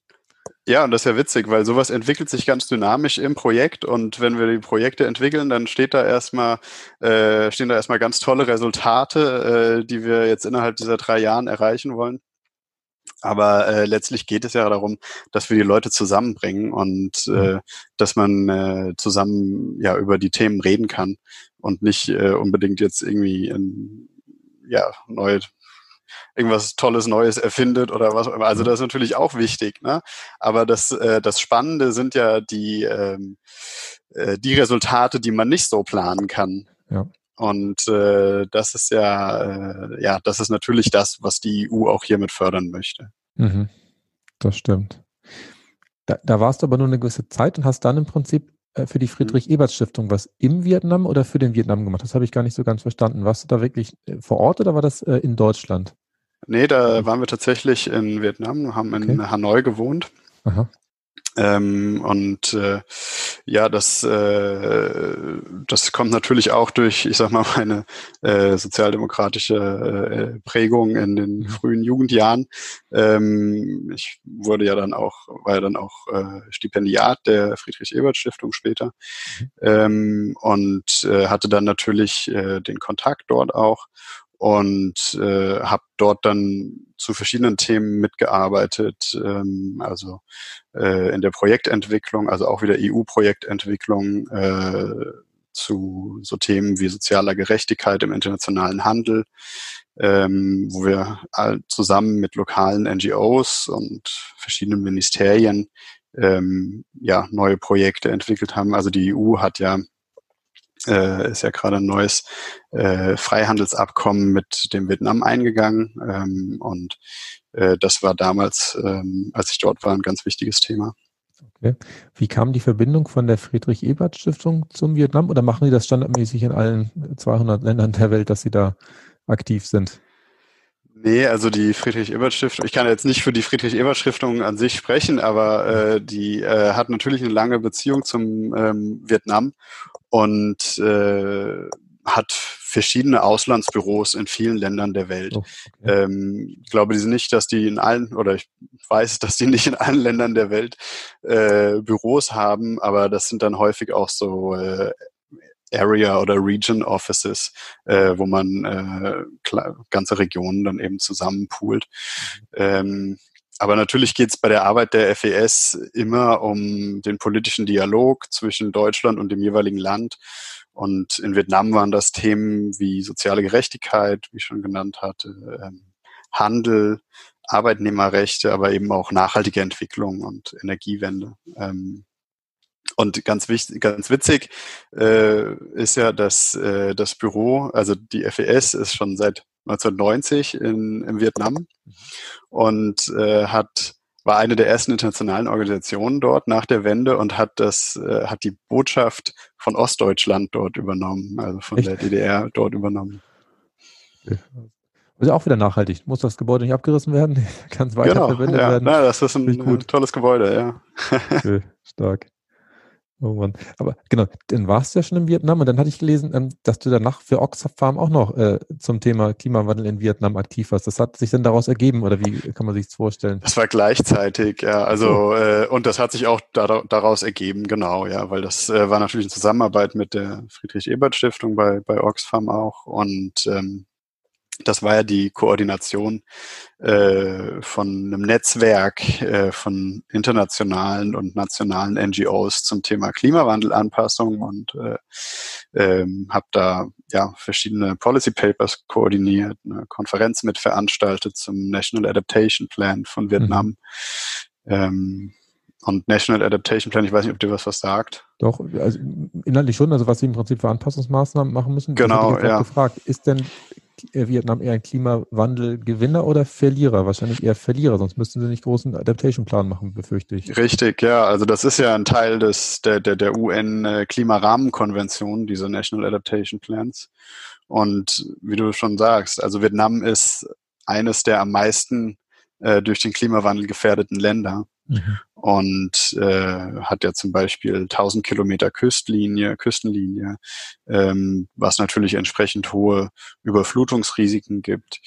Ja, und das ist ja witzig, weil sowas entwickelt sich ganz dynamisch im Projekt und wenn wir die Projekte entwickeln, dann steht da erstmal, äh, stehen da erstmal ganz tolle Resultate, äh, die wir jetzt innerhalb dieser drei Jahren erreichen wollen. Aber äh, letztlich geht es ja darum, dass wir die Leute zusammenbringen und äh, mhm. dass man äh, zusammen ja über die Themen reden kann und nicht äh, unbedingt jetzt irgendwie in, ja, neue irgendwas Tolles Neues erfindet oder was auch immer. Also das ist natürlich auch wichtig, ne? Aber das, äh, das Spannende sind ja die, ähm, äh, die Resultate, die man nicht so planen kann. Ja. Und äh, das ist ja, äh, ja, das ist natürlich das, was die EU auch hiermit fördern möchte. Mhm. Das stimmt. Da, da warst du aber nur eine gewisse Zeit und hast dann im Prinzip äh, für die mhm. Friedrich-Ebert-Stiftung was im Vietnam oder für den Vietnam gemacht? Das habe ich gar nicht so ganz verstanden. Warst du da wirklich äh, vor Ort oder war das äh, in Deutschland? Nee, da waren wir tatsächlich in Vietnam, haben in okay. Hanoi gewohnt. Aha. Ähm, und äh, ja, das, äh, das kommt natürlich auch durch, ich sag mal, meine äh, sozialdemokratische äh, Prägung in den mhm. frühen Jugendjahren. Ähm, ich wurde ja dann auch, war ja dann auch äh, Stipendiat der Friedrich-Ebert-Stiftung später mhm. ähm, und äh, hatte dann natürlich äh, den Kontakt dort auch und äh, habe dort dann zu verschiedenen Themen mitgearbeitet, ähm, also äh, in der Projektentwicklung, also auch wieder EU-Projektentwicklung äh, zu so Themen wie sozialer Gerechtigkeit im internationalen Handel, ähm, wo wir zusammen mit lokalen NGOs und verschiedenen Ministerien ähm, ja neue Projekte entwickelt haben. Also die EU hat ja äh, ist ja gerade ein neues äh, Freihandelsabkommen mit dem Vietnam eingegangen. Ähm, und äh, das war damals, ähm, als ich dort war, ein ganz wichtiges Thema. Okay. Wie kam die Verbindung von der Friedrich-Ebert-Stiftung zum Vietnam oder machen die das standardmäßig in allen 200 Ländern der Welt, dass sie da aktiv sind? Nee, also die Friedrich-Ebert-Stiftung, ich kann jetzt nicht für die Friedrich-Ebert-Stiftung an sich sprechen, aber äh, die äh, hat natürlich eine lange Beziehung zum ähm, Vietnam und äh, hat verschiedene Auslandsbüros in vielen Ländern der Welt. Oh, okay. ähm, ich glaube nicht, dass die in allen, oder ich weiß, dass die (laughs) nicht in allen Ländern der Welt äh, Büros haben, aber das sind dann häufig auch so äh, Area oder Region Offices, äh, wo man äh, ganze Regionen dann eben zusammenpoolt. Mhm. Ähm, aber natürlich geht es bei der Arbeit der FES immer um den politischen Dialog zwischen Deutschland und dem jeweiligen Land. Und in Vietnam waren das Themen wie soziale Gerechtigkeit, wie ich schon genannt hatte, ähm, Handel, Arbeitnehmerrechte, aber eben auch nachhaltige Entwicklung und Energiewende. Ähm, und ganz wichtig, ganz witzig äh, ist ja, dass äh, das Büro, also die FES, ist schon seit 1990 in, in Vietnam und äh, hat war eine der ersten internationalen Organisationen dort nach der Wende und hat das äh, hat die Botschaft von Ostdeutschland dort übernommen, also von Echt? der DDR dort übernommen. Also auch wieder nachhaltig. Muss das Gebäude nicht abgerissen werden? (laughs) Kann es weiter genau, verwendet ja. werden? Na, das ist ein, ein tolles Gebäude, ja. (laughs) okay, stark. Mann. Aber genau, dann warst du ja schon in Vietnam und dann hatte ich gelesen, ähm, dass du danach für Oxfam auch noch äh, zum Thema Klimawandel in Vietnam aktiv warst. Das hat sich dann daraus ergeben oder wie kann man sich das vorstellen? Das war gleichzeitig, ja. Also äh, und das hat sich auch da, daraus ergeben, genau, ja, weil das äh, war natürlich in Zusammenarbeit mit der Friedrich-Ebert-Stiftung bei, bei Oxfam auch und ähm, das war ja die Koordination äh, von einem Netzwerk äh, von internationalen und nationalen NGOs zum Thema Klimawandelanpassung und äh, ähm, habe da ja verschiedene Policy Papers koordiniert, eine Konferenz mit veranstaltet zum National Adaptation Plan von Vietnam. Mhm. Ähm, und National Adaptation Plan, ich weiß nicht, ob dir was was sagt. Doch, also inhaltlich schon, also was sie im Prinzip für Anpassungsmaßnahmen machen müssen. Genau, ja. gefragt, ist denn Vietnam eher ein Klimawandelgewinner oder Verlierer? Wahrscheinlich eher Verlierer, sonst müssten sie nicht großen Adaptation-Plan machen, befürchte ich. Richtig, ja. Also das ist ja ein Teil des, der, der, der UN-Klimarahmenkonvention, diese National Adaptation Plans. Und wie du schon sagst, also Vietnam ist eines der am meisten äh, durch den Klimawandel gefährdeten Länder. Mhm. Und äh, hat ja zum Beispiel 1000 Kilometer Küstlinie, Küstenlinie, ähm, was natürlich entsprechend hohe Überflutungsrisiken gibt.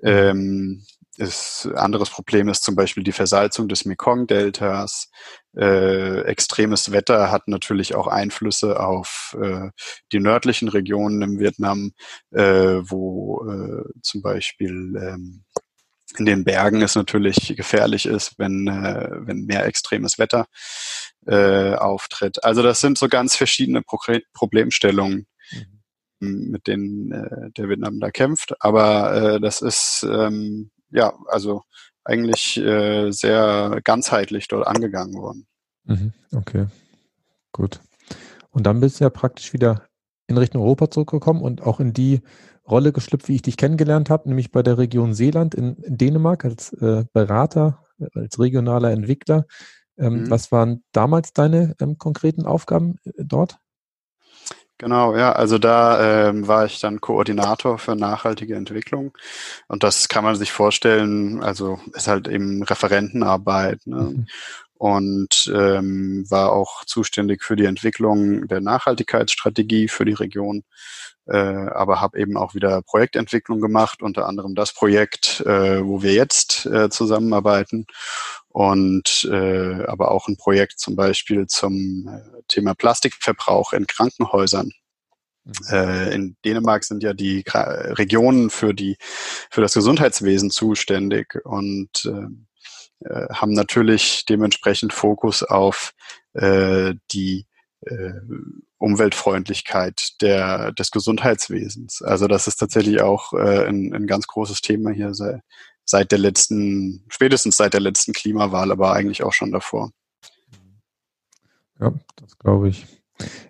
Mhm. Ähm, ist, anderes Problem ist zum Beispiel die Versalzung des Mekong-Deltas. Äh, extremes Wetter hat natürlich auch Einflüsse auf äh, die nördlichen Regionen im Vietnam, äh, wo äh, zum Beispiel ähm, in den Bergen es natürlich gefährlich ist, wenn, äh, wenn mehr extremes Wetter äh, auftritt. Also das sind so ganz verschiedene Pro Problemstellungen, mhm. mit denen äh, der Vietnam da kämpft. Aber äh, das ist ähm, ja also eigentlich äh, sehr ganzheitlich dort angegangen worden. Mhm. Okay, gut. Und dann bist du ja praktisch wieder in Richtung Europa zurückgekommen und auch in die Rolle geschlüpft, wie ich dich kennengelernt habe, nämlich bei der Region Seeland in, in Dänemark als äh, Berater, als regionaler Entwickler. Ähm, mhm. Was waren damals deine ähm, konkreten Aufgaben äh, dort? Genau, ja, also da ähm, war ich dann Koordinator für nachhaltige Entwicklung und das kann man sich vorstellen, also ist halt eben Referentenarbeit ne? Mhm. und ähm, war auch zuständig für die Entwicklung der Nachhaltigkeitsstrategie für die Region äh, aber habe eben auch wieder Projektentwicklung gemacht, unter anderem das Projekt, äh, wo wir jetzt äh, zusammenarbeiten und äh, aber auch ein Projekt zum Beispiel zum äh, Thema Plastikverbrauch in Krankenhäusern. Mhm. Äh, in Dänemark sind ja die Regionen für die für das Gesundheitswesen zuständig und äh, äh, haben natürlich dementsprechend Fokus auf äh, die äh, Umweltfreundlichkeit der, des Gesundheitswesens. Also das ist tatsächlich auch äh, ein, ein ganz großes Thema hier seit, seit der letzten, spätestens seit der letzten Klimawahl, aber eigentlich auch schon davor. Ja, das glaube ich.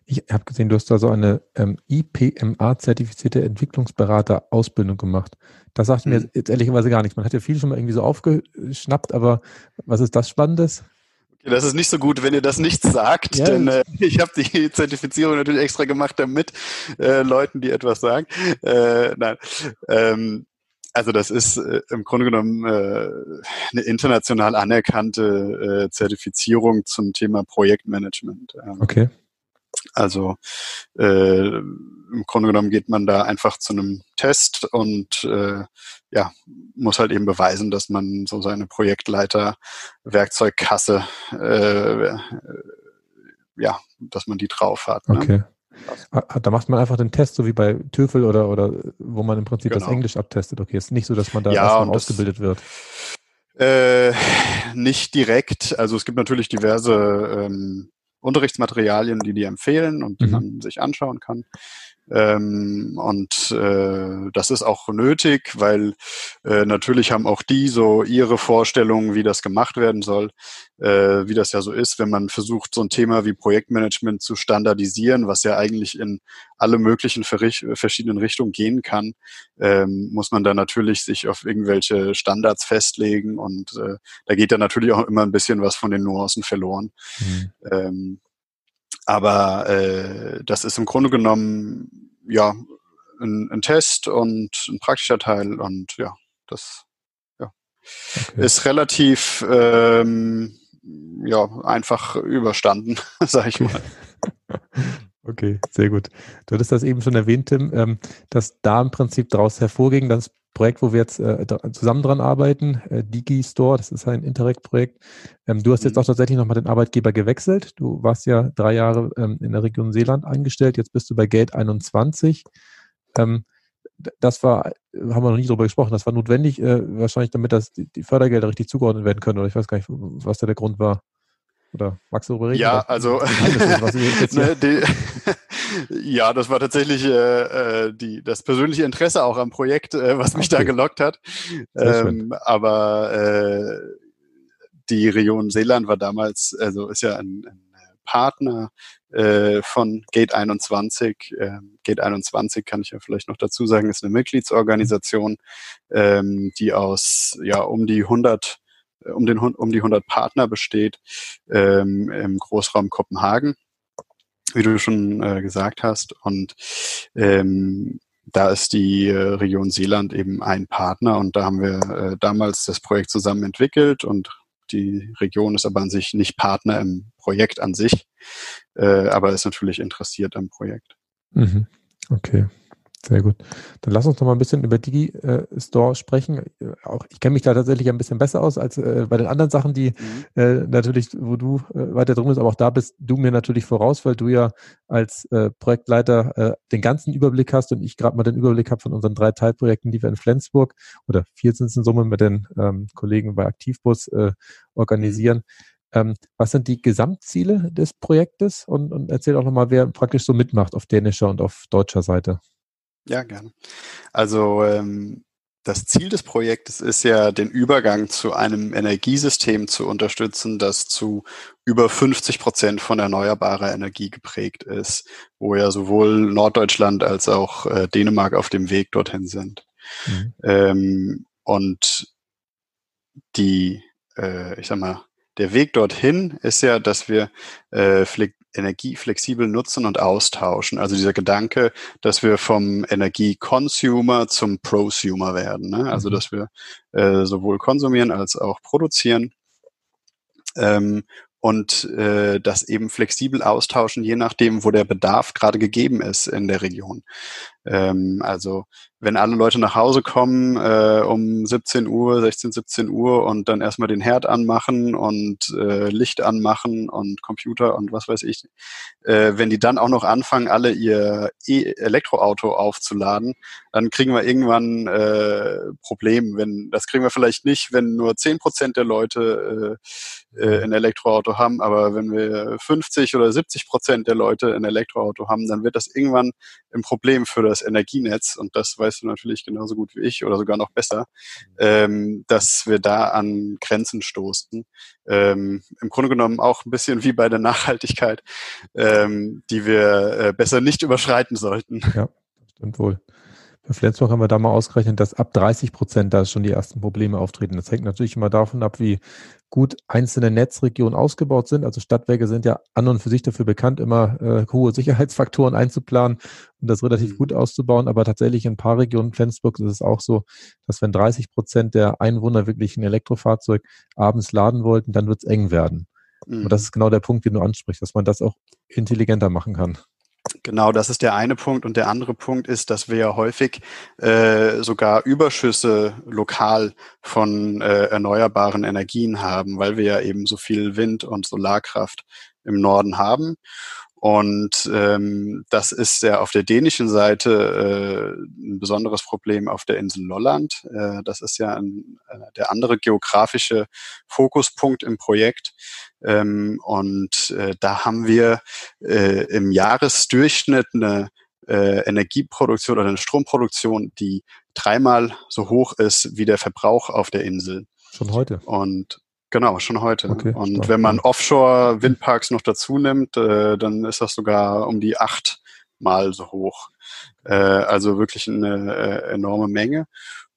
Ich habe gesehen, du hast da so eine ähm, IPMA-zertifizierte Entwicklungsberater-Ausbildung gemacht. Das sagt mhm. mir jetzt ehrlicherweise gar nichts. Man hat ja viel schon mal irgendwie so aufgeschnappt, aber was ist das Spannendes? Das ist nicht so gut, wenn ihr das nicht sagt, ja. denn äh, (laughs) ich habe die Zertifizierung natürlich extra gemacht, damit äh, Leuten, die etwas sagen. Äh, nein. Ähm, also das ist äh, im Grunde genommen äh, eine international anerkannte äh, Zertifizierung zum Thema Projektmanagement. Ähm, okay. Also äh, im Grunde genommen geht man da einfach zu einem Test und äh, ja, muss halt eben beweisen, dass man so seine Projektleiter-Werkzeugkasse, äh, ja, dass man die drauf hat. Ne? Okay. Da macht man einfach den Test, so wie bei TÜFEL oder, oder wo man im Prinzip genau. das Englisch abtestet. Okay, ist nicht so, dass man da ja, erstmal ausgebildet wird. Äh, nicht direkt. Also es gibt natürlich diverse ähm, Unterrichtsmaterialien, die die empfehlen und die mhm. man sich anschauen kann. Ähm, und äh, das ist auch nötig, weil äh, natürlich haben auch die so ihre Vorstellungen, wie das gemacht werden soll, äh, wie das ja so ist, wenn man versucht, so ein Thema wie Projektmanagement zu standardisieren, was ja eigentlich in alle möglichen verschiedenen Richtungen gehen kann, ähm, muss man da natürlich sich auf irgendwelche Standards festlegen und äh, da geht dann natürlich auch immer ein bisschen was von den Nuancen verloren. Mhm. Ähm, aber äh, das ist im Grunde genommen ja ein, ein, Test und ein praktischer Teil und ja, das ja, okay. ist relativ ähm, ja, einfach überstanden, (laughs) sag ich mal. Okay, sehr gut. Du hattest das eben schon erwähnt, Tim, ähm, dass da im Prinzip daraus hervorging, dass Projekt, wo wir jetzt äh, zusammen dran arbeiten, äh, DigiStore, das ist ein Interreg-Projekt. Ähm, du hast jetzt mhm. auch tatsächlich nochmal den Arbeitgeber gewechselt. Du warst ja drei Jahre ähm, in der Region Seeland eingestellt, jetzt bist du bei Geld 21. Ähm, das war, haben wir noch nie drüber gesprochen, das war notwendig, äh, wahrscheinlich damit das, die, Fördergelder richtig zugeordnet werden können, oder ich weiß gar nicht, was da der Grund war. Oder magst du darüber reden? Ja, also (laughs) (laughs) ne, die, (laughs) ja, das war tatsächlich äh, äh, die, das persönliche Interesse auch am Projekt, äh, was mich okay. da gelockt hat. Ähm, aber äh, die Region Seeland war damals, also ist ja ein, ein Partner äh, von Gate 21. Ähm, Gate 21 kann ich ja vielleicht noch dazu sagen, ist eine Mitgliedsorganisation, ähm, die aus ja um die 100 äh, um den um die 100 Partner besteht ähm, im Großraum Kopenhagen, wie du schon äh, gesagt hast und ähm, da ist die äh, Region Seeland eben ein Partner und da haben wir äh, damals das Projekt zusammen entwickelt und die Region ist aber an sich nicht Partner im Projekt an sich, äh, aber ist natürlich interessiert am Projekt. Mhm. Okay. Sehr gut. Dann lass uns noch mal ein bisschen über Digi-Store sprechen. Auch ich kenne mich da tatsächlich ein bisschen besser aus als äh, bei den anderen Sachen, die mhm. äh, natürlich, wo du äh, weiter drin bist, aber auch da bist du mir natürlich voraus, weil du ja als äh, Projektleiter äh, den ganzen Überblick hast und ich gerade mal den Überblick habe von unseren drei Teilprojekten, die wir in Flensburg oder vier sind es in Summe mit den ähm, Kollegen bei Aktivbus äh, organisieren. Ähm, was sind die Gesamtziele des Projektes? Und, und erzähl auch nochmal, wer praktisch so mitmacht auf dänischer und auf deutscher Seite. Ja, gerne. Also ähm, das Ziel des Projektes ist ja, den Übergang zu einem Energiesystem zu unterstützen, das zu über 50 Prozent von erneuerbarer Energie geprägt ist, wo ja sowohl Norddeutschland als auch äh, Dänemark auf dem Weg dorthin sind. Mhm. Ähm, und die, äh, ich sag mal, der Weg dorthin ist ja, dass wir äh, Energie flexibel nutzen und austauschen. Also dieser Gedanke, dass wir vom Energieconsumer zum Prosumer werden. Ne? Also mhm. dass wir äh, sowohl konsumieren als auch produzieren. Ähm, und äh, das eben flexibel austauschen, je nachdem, wo der Bedarf gerade gegeben ist in der Region. Ähm, also wenn alle Leute nach Hause kommen äh, um 17 Uhr, 16, 17 Uhr und dann erstmal den Herd anmachen und äh, Licht anmachen und Computer und was weiß ich, äh, wenn die dann auch noch anfangen, alle ihr e Elektroauto aufzuladen, dann kriegen wir irgendwann äh, Probleme. Wenn, das kriegen wir vielleicht nicht, wenn nur 10 Prozent der Leute äh, äh, ein Elektroauto haben, aber wenn wir 50 oder 70 Prozent der Leute ein Elektroauto haben, dann wird das irgendwann ein Problem für das Energienetz und das weißt du natürlich genauso gut wie ich oder sogar noch besser, ähm, dass wir da an Grenzen stoßen. Ähm, Im Grunde genommen auch ein bisschen wie bei der Nachhaltigkeit, ähm, die wir äh, besser nicht überschreiten sollten. Ja, stimmt wohl. Bei Flensburg haben wir da mal ausgerechnet, dass ab 30 Prozent da schon die ersten Probleme auftreten. Das hängt natürlich immer davon ab, wie gut einzelne Netzregionen ausgebaut sind. Also Stadtwerke sind ja an und für sich dafür bekannt, immer äh, hohe Sicherheitsfaktoren einzuplanen und das relativ mhm. gut auszubauen. Aber tatsächlich in ein paar Regionen Flensburg ist es auch so, dass wenn 30 Prozent der Einwohner wirklich ein Elektrofahrzeug abends laden wollten, dann wird es eng werden. Mhm. Und das ist genau der Punkt, den du ansprichst, dass man das auch intelligenter machen kann. Genau, das ist der eine Punkt. Und der andere Punkt ist, dass wir ja häufig äh, sogar Überschüsse lokal von äh, erneuerbaren Energien haben, weil wir ja eben so viel Wind- und Solarkraft im Norden haben. Und ähm, das ist ja auf der dänischen Seite äh, ein besonderes Problem auf der Insel Lolland. Äh, das ist ja ein, äh, der andere geografische Fokuspunkt im Projekt. Ähm, und äh, da haben wir äh, im Jahresdurchschnitt eine äh, Energieproduktion oder eine Stromproduktion, die dreimal so hoch ist wie der Verbrauch auf der Insel. Schon heute. Und Genau, schon heute. Okay, und stark. wenn man Offshore-Windparks noch dazu nimmt, äh, dann ist das sogar um die acht Mal so hoch. Äh, also wirklich eine äh, enorme Menge.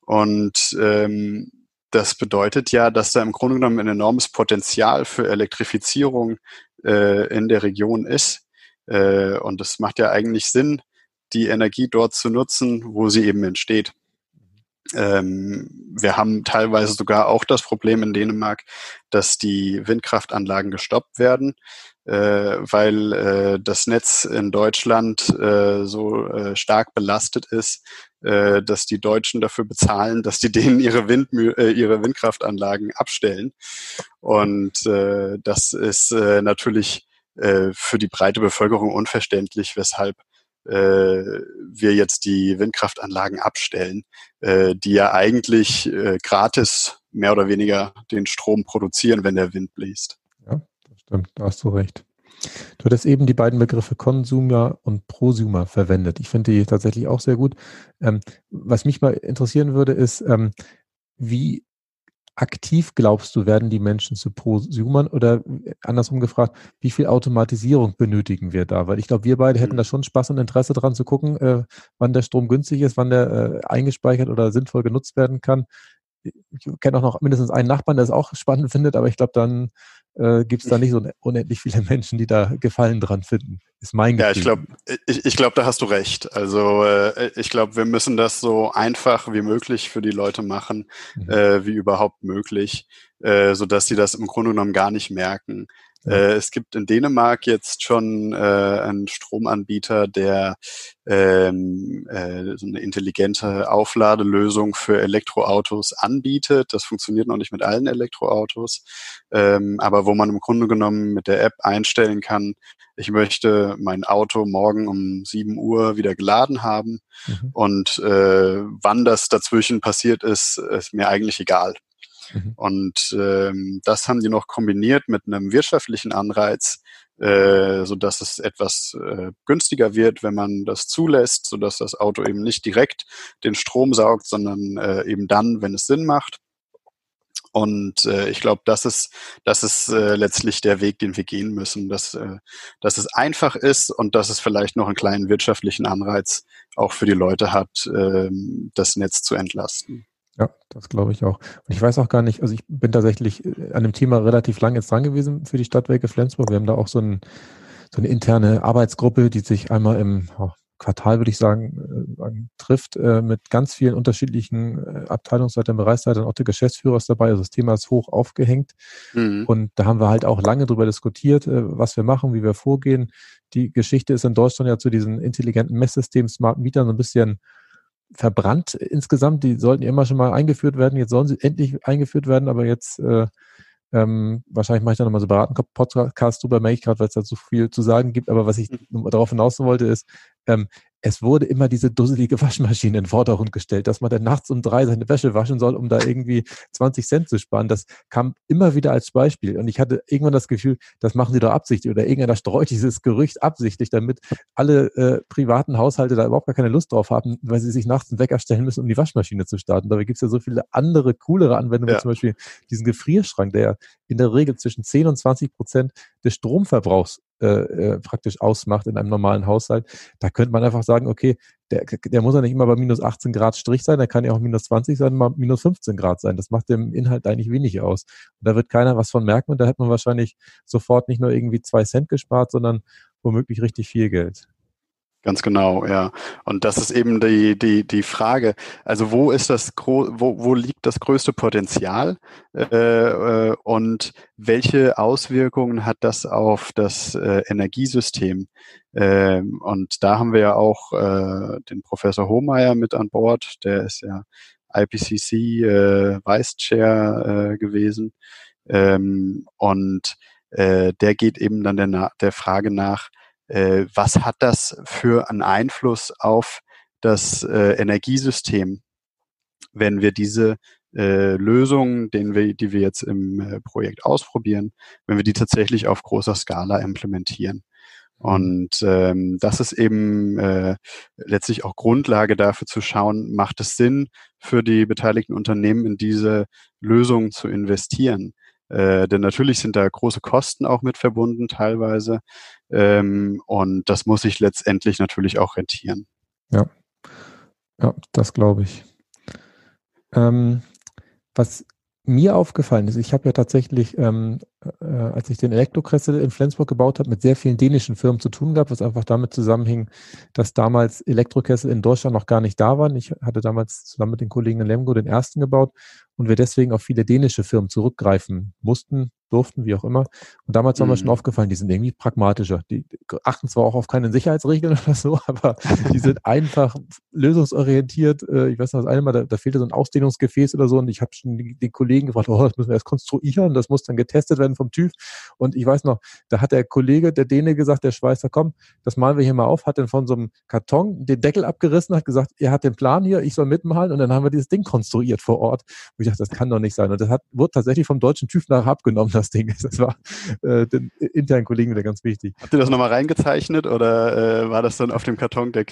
Und ähm, das bedeutet ja, dass da im Grunde genommen ein enormes Potenzial für Elektrifizierung äh, in der Region ist. Äh, und es macht ja eigentlich Sinn, die Energie dort zu nutzen, wo sie eben entsteht. Ähm, wir haben teilweise sogar auch das Problem in Dänemark, dass die Windkraftanlagen gestoppt werden, äh, weil äh, das Netz in Deutschland äh, so stark belastet ist, dass die Deutschen dafür bezahlen, dass die (laughs) denen ihre, Windmü ihre Windkraftanlagen abstellen. Und das ist natürlich für die breite Bevölkerung unverständlich, weshalb wir jetzt die Windkraftanlagen abstellen, äh, die ja eigentlich äh, gratis mehr oder weniger den Strom produzieren, wenn der Wind bläst. Ja, das stimmt, da hast du recht. Du hattest eben die beiden Begriffe Consumer und Prosumer verwendet. Ich finde die tatsächlich auch sehr gut. Ähm, was mich mal interessieren würde, ist, ähm, wie aktiv glaubst du, werden die Menschen zu Prosumern oder äh, andersrum gefragt, wie viel Automatisierung benötigen wir da? Weil ich glaube, wir beide hätten da schon Spaß und Interesse dran zu gucken, äh, wann der Strom günstig ist, wann der äh, eingespeichert oder sinnvoll genutzt werden kann. Ich kenne auch noch mindestens einen Nachbarn, der es auch spannend findet, aber ich glaube, dann äh, gibt es da nicht so unendlich viele Menschen, die da Gefallen dran finden. Ist mein Gefühl. Ja, ich glaube, ich, ich glaube, da hast du recht. Also äh, ich glaube, wir müssen das so einfach wie möglich für die Leute machen, mhm. äh, wie überhaupt möglich, äh, so dass sie das im Grunde genommen gar nicht merken. Äh, es gibt in Dänemark jetzt schon äh, einen Stromanbieter, der ähm, äh, so eine intelligente Aufladelösung für Elektroautos anbietet. Das funktioniert noch nicht mit allen Elektroautos, ähm, aber wo man im Grunde genommen mit der App einstellen kann, ich möchte mein Auto morgen um 7 Uhr wieder geladen haben mhm. und äh, wann das dazwischen passiert ist, ist mir eigentlich egal. Mhm. Und ähm, das haben die noch kombiniert mit einem wirtschaftlichen Anreiz, äh, so dass es etwas äh, günstiger wird, wenn man das zulässt, so dass das Auto eben nicht direkt den Strom saugt, sondern äh, eben dann, wenn es Sinn macht. Und äh, ich glaube, das ist, das ist äh, letztlich der Weg, den wir gehen müssen, dass, äh, dass es einfach ist und dass es vielleicht noch einen kleinen wirtschaftlichen Anreiz auch für die Leute hat, äh, das Netz zu entlasten. Ja, das glaube ich auch. Und ich weiß auch gar nicht, also ich bin tatsächlich äh, an dem Thema relativ lang jetzt dran gewesen für die Stadtwerke Flensburg. Wir haben da auch so, ein, so eine interne Arbeitsgruppe, die sich einmal im oh, Quartal, würde ich sagen, äh, trifft, äh, mit ganz vielen unterschiedlichen äh, Abteilungsleitern, Bereichsleitern, auch der Geschäftsführer ist dabei. Also das Thema ist hoch aufgehängt. Mhm. Und da haben wir halt auch lange drüber diskutiert, äh, was wir machen, wie wir vorgehen. Die Geschichte ist in Deutschland ja zu diesen intelligenten Messsystemen, Smart Mietern so ein bisschen verbrannt insgesamt. Die sollten immer schon mal eingeführt werden. Jetzt sollen sie endlich eingeführt werden, aber jetzt äh, ähm, wahrscheinlich mache ich da nochmal so beraten Podcast drüber, merke ich gerade, weil es da so viel zu sagen gibt. Aber was ich mhm. darauf hinaus wollte, ist, ähm, es wurde immer diese dusselige Waschmaschine in den Vordergrund gestellt, dass man dann nachts um drei seine Wäsche waschen soll, um da irgendwie 20 Cent zu sparen. Das kam immer wieder als Beispiel. Und ich hatte irgendwann das Gefühl, das machen sie doch absichtlich oder irgendeiner streut (laughs) dieses Gerücht absichtlich, damit alle äh, privaten Haushalte da überhaupt gar keine Lust drauf haben, weil sie sich nachts einen Wecker stellen müssen, um die Waschmaschine zu starten. Dabei gibt es ja so viele andere, coolere Anwendungen, ja. zum Beispiel diesen Gefrierschrank, der in der Regel zwischen 10 und 20 Prozent des Stromverbrauchs äh, äh, praktisch ausmacht in einem normalen Haushalt. Da könnte man einfach sagen, okay, der, der muss ja nicht immer bei minus 18 Grad Strich sein, der kann ja auch minus 20 sein, mal minus 15 Grad sein. Das macht dem Inhalt eigentlich wenig aus. Und da wird keiner was von merken und da hätte man wahrscheinlich sofort nicht nur irgendwie zwei Cent gespart, sondern womöglich richtig viel Geld. Ganz genau, ja. Und das ist eben die, die, die Frage. Also wo ist das, wo, wo liegt das größte Potenzial äh, äh, und welche Auswirkungen hat das auf das äh, Energiesystem? Ähm, und da haben wir ja auch äh, den Professor Hohmeier mit an Bord. Der ist ja IPCC äh, Vice Chair äh, gewesen. Ähm, und äh, der geht eben dann der, der Frage nach, äh, was hat das für einen Einfluss auf das äh, Energiesystem, wenn wir diese äh, Lösungen, den wir, die wir jetzt im äh, Projekt ausprobieren, wenn wir die tatsächlich auf großer Skala implementieren. Mhm. Und ähm, das ist eben äh, letztlich auch Grundlage dafür zu schauen, macht es Sinn für die beteiligten Unternehmen in diese Lösungen zu investieren. Äh, denn natürlich sind da große Kosten auch mit verbunden teilweise. Ähm, und das muss sich letztendlich natürlich auch rentieren. Ja, ja das glaube ich. Ähm, was mir aufgefallen ist, ich habe ja tatsächlich, ähm, äh, als ich den Elektrokessel in Flensburg gebaut habe, mit sehr vielen dänischen Firmen zu tun gehabt, was einfach damit zusammenhing, dass damals Elektrokessel in Deutschland noch gar nicht da waren. Ich hatte damals zusammen mit den Kollegen in Lemgo den ersten gebaut und wir deswegen auf viele dänische Firmen zurückgreifen mussten, durften, wie auch immer. Und damals war mir schon mhm. aufgefallen, die sind irgendwie pragmatischer. Die achten zwar auch auf keine Sicherheitsregeln (laughs) oder so, aber die sind (laughs) einfach lösungsorientiert. Äh, ich weiß noch, das eine Mal, da, da fehlte so ein Ausdehnungsgefäß oder so und ich habe schon den Kollegen gefragt, oh, das müssen wir erst konstruieren, das muss dann getestet werden vom TÜV. Und ich weiß noch, da hat der Kollege, der Däne gesagt, der Schweißer, komm, das malen wir hier mal auf, hat dann von so einem Karton den Deckel abgerissen, hat gesagt, er hat den Plan hier, ich soll mitmalen und dann haben wir dieses Ding konstruiert vor Ort. Und ich dachte, das kann doch nicht sein. Und das hat, wurde tatsächlich vom deutschen TÜV nachher abgenommen das Ding ist. Das war äh, den internen Kollegen wieder ganz wichtig. Habt ihr das nochmal reingezeichnet oder äh, war das dann auf dem Karton, der,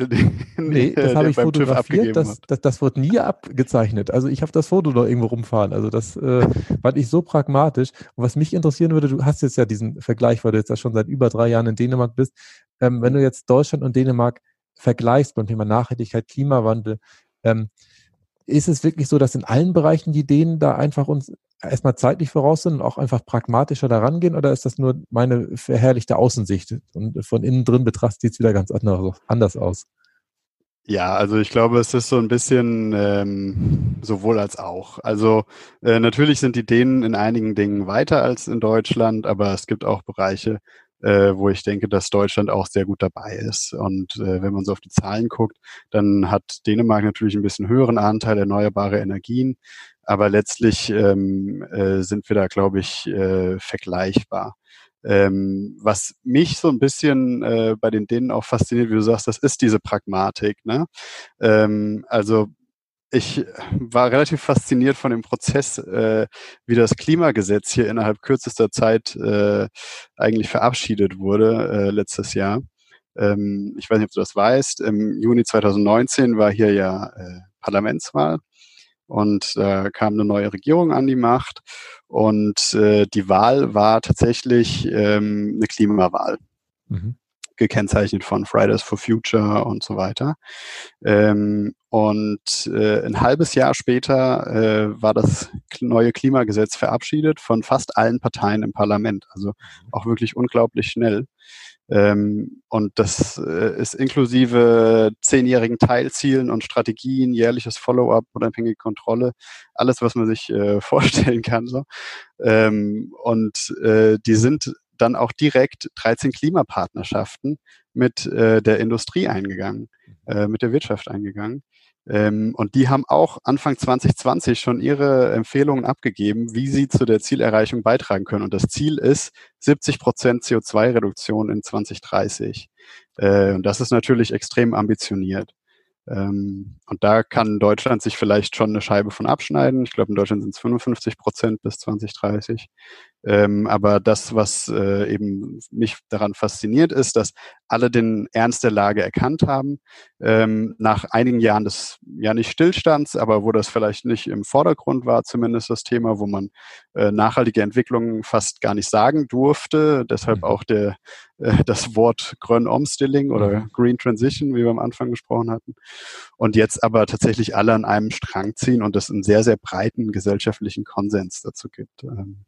nee, das habe ich fotografiert. Das, das, das wurde nie abgezeichnet. Also ich habe das Foto noch irgendwo rumfahren. Also das äh, fand ich so pragmatisch. Und was mich interessieren würde, du hast jetzt ja diesen Vergleich, weil du jetzt ja schon seit über drei Jahren in Dänemark bist. Ähm, wenn du jetzt Deutschland und Dänemark vergleichst beim Thema Nachhaltigkeit, Klimawandel, ähm, ist es wirklich so, dass in allen Bereichen die Dänen da einfach uns erstmal zeitlich voraus sind und auch einfach pragmatischer daran gehen oder ist das nur meine verherrlichte Außensicht und von innen drin betrachtet sieht es wieder ganz anders aus? Ja, also ich glaube, es ist so ein bisschen ähm, sowohl als auch. Also äh, natürlich sind die Dänen in einigen Dingen weiter als in Deutschland, aber es gibt auch Bereiche, äh, wo ich denke, dass Deutschland auch sehr gut dabei ist. Und äh, wenn man so auf die Zahlen guckt, dann hat Dänemark natürlich ein bisschen höheren Anteil erneuerbare Energien, aber letztlich ähm, äh, sind wir da, glaube ich, äh, vergleichbar. Ähm, was mich so ein bisschen äh, bei den Dänen auch fasziniert, wie du sagst, das ist diese Pragmatik. Ne? Ähm, also ich war relativ fasziniert von dem Prozess, äh, wie das Klimagesetz hier innerhalb kürzester Zeit äh, eigentlich verabschiedet wurde äh, letztes Jahr. Ähm, ich weiß nicht, ob du das weißt. Im Juni 2019 war hier ja äh, Parlamentswahl und da kam eine neue Regierung an die Macht und äh, die Wahl war tatsächlich ähm, eine Klimawahl. Mhm gekennzeichnet von Fridays for Future und so weiter. Ähm, und äh, ein halbes Jahr später äh, war das neue Klimagesetz verabschiedet von fast allen Parteien im Parlament. Also auch wirklich unglaublich schnell. Ähm, und das äh, ist inklusive zehnjährigen Teilzielen und Strategien, jährliches Follow-up, unabhängige Kontrolle, alles, was man sich äh, (laughs) vorstellen kann. So. Ähm, und äh, die sind dann auch direkt 13 Klimapartnerschaften mit äh, der Industrie eingegangen, äh, mit der Wirtschaft eingegangen. Ähm, und die haben auch Anfang 2020 schon ihre Empfehlungen abgegeben, wie sie zu der Zielerreichung beitragen können. Und das Ziel ist 70 Prozent CO2-Reduktion in 2030. Äh, und das ist natürlich extrem ambitioniert. Ähm, und da kann Deutschland sich vielleicht schon eine Scheibe von abschneiden. Ich glaube, in Deutschland sind es 55 Prozent bis 2030. Ähm, aber das, was äh, eben mich daran fasziniert, ist, dass alle den Ernst der Lage erkannt haben. Ähm, nach einigen Jahren des ja nicht Stillstands, aber wo das vielleicht nicht im Vordergrund war, zumindest das Thema, wo man äh, nachhaltige Entwicklung fast gar nicht sagen durfte. Deshalb mhm. auch der, äh, das Wort Grön Omstilling oder mhm. Green Transition, wie wir am Anfang gesprochen hatten. Und jetzt aber tatsächlich alle an einem Strang ziehen und es einen sehr, sehr breiten gesellschaftlichen Konsens dazu gibt. Ähm,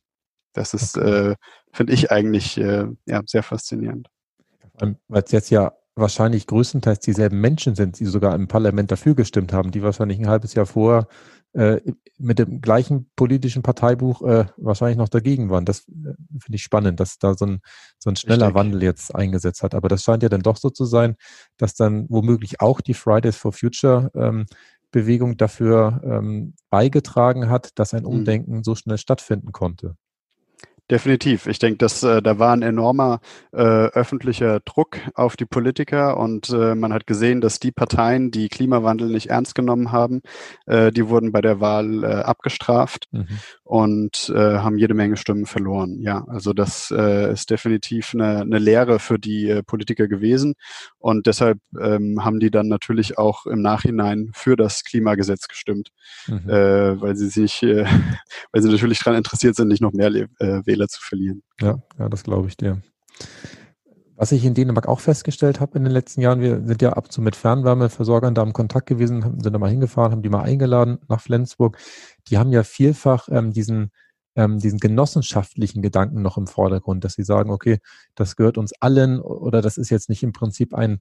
das ist, okay. äh, finde ich eigentlich äh, ja, sehr faszinierend. Weil es jetzt ja wahrscheinlich größtenteils dieselben Menschen sind, die sogar im Parlament dafür gestimmt haben, die wahrscheinlich ein halbes Jahr vorher äh, mit dem gleichen politischen Parteibuch äh, wahrscheinlich noch dagegen waren. Das äh, finde ich spannend, dass da so ein, so ein schneller Richtig. Wandel jetzt eingesetzt hat. Aber das scheint ja dann doch so zu sein, dass dann womöglich auch die Fridays for Future ähm, Bewegung dafür ähm, beigetragen hat, dass ein mhm. Umdenken mhm. so schnell stattfinden konnte. Definitiv. Ich denke, dass äh, da war ein enormer äh, öffentlicher Druck auf die Politiker und äh, man hat gesehen, dass die Parteien, die Klimawandel nicht ernst genommen haben, äh, die wurden bei der Wahl äh, abgestraft mhm. und äh, haben jede Menge Stimmen verloren. Ja, also das ist definitiv eine, eine Lehre für die Politiker gewesen und deshalb ähm, haben die dann natürlich auch im Nachhinein für das Klimagesetz gestimmt, mhm. weil sie sich, (laughs) weil sie natürlich daran interessiert sind, nicht noch mehr äh, Wähler Wähler zu verlieren. Ja, ja, das glaube ich dir. Was ich in Dänemark auch festgestellt habe in den letzten Jahren, wir sind ja ab und zu mit Fernwärmeversorgern da im Kontakt gewesen, sind da mal hingefahren, haben die mal eingeladen nach Flensburg. Die haben ja vielfach ähm, diesen, ähm, diesen genossenschaftlichen Gedanken noch im Vordergrund, dass sie sagen, okay, das gehört uns allen oder das ist jetzt nicht im Prinzip ein,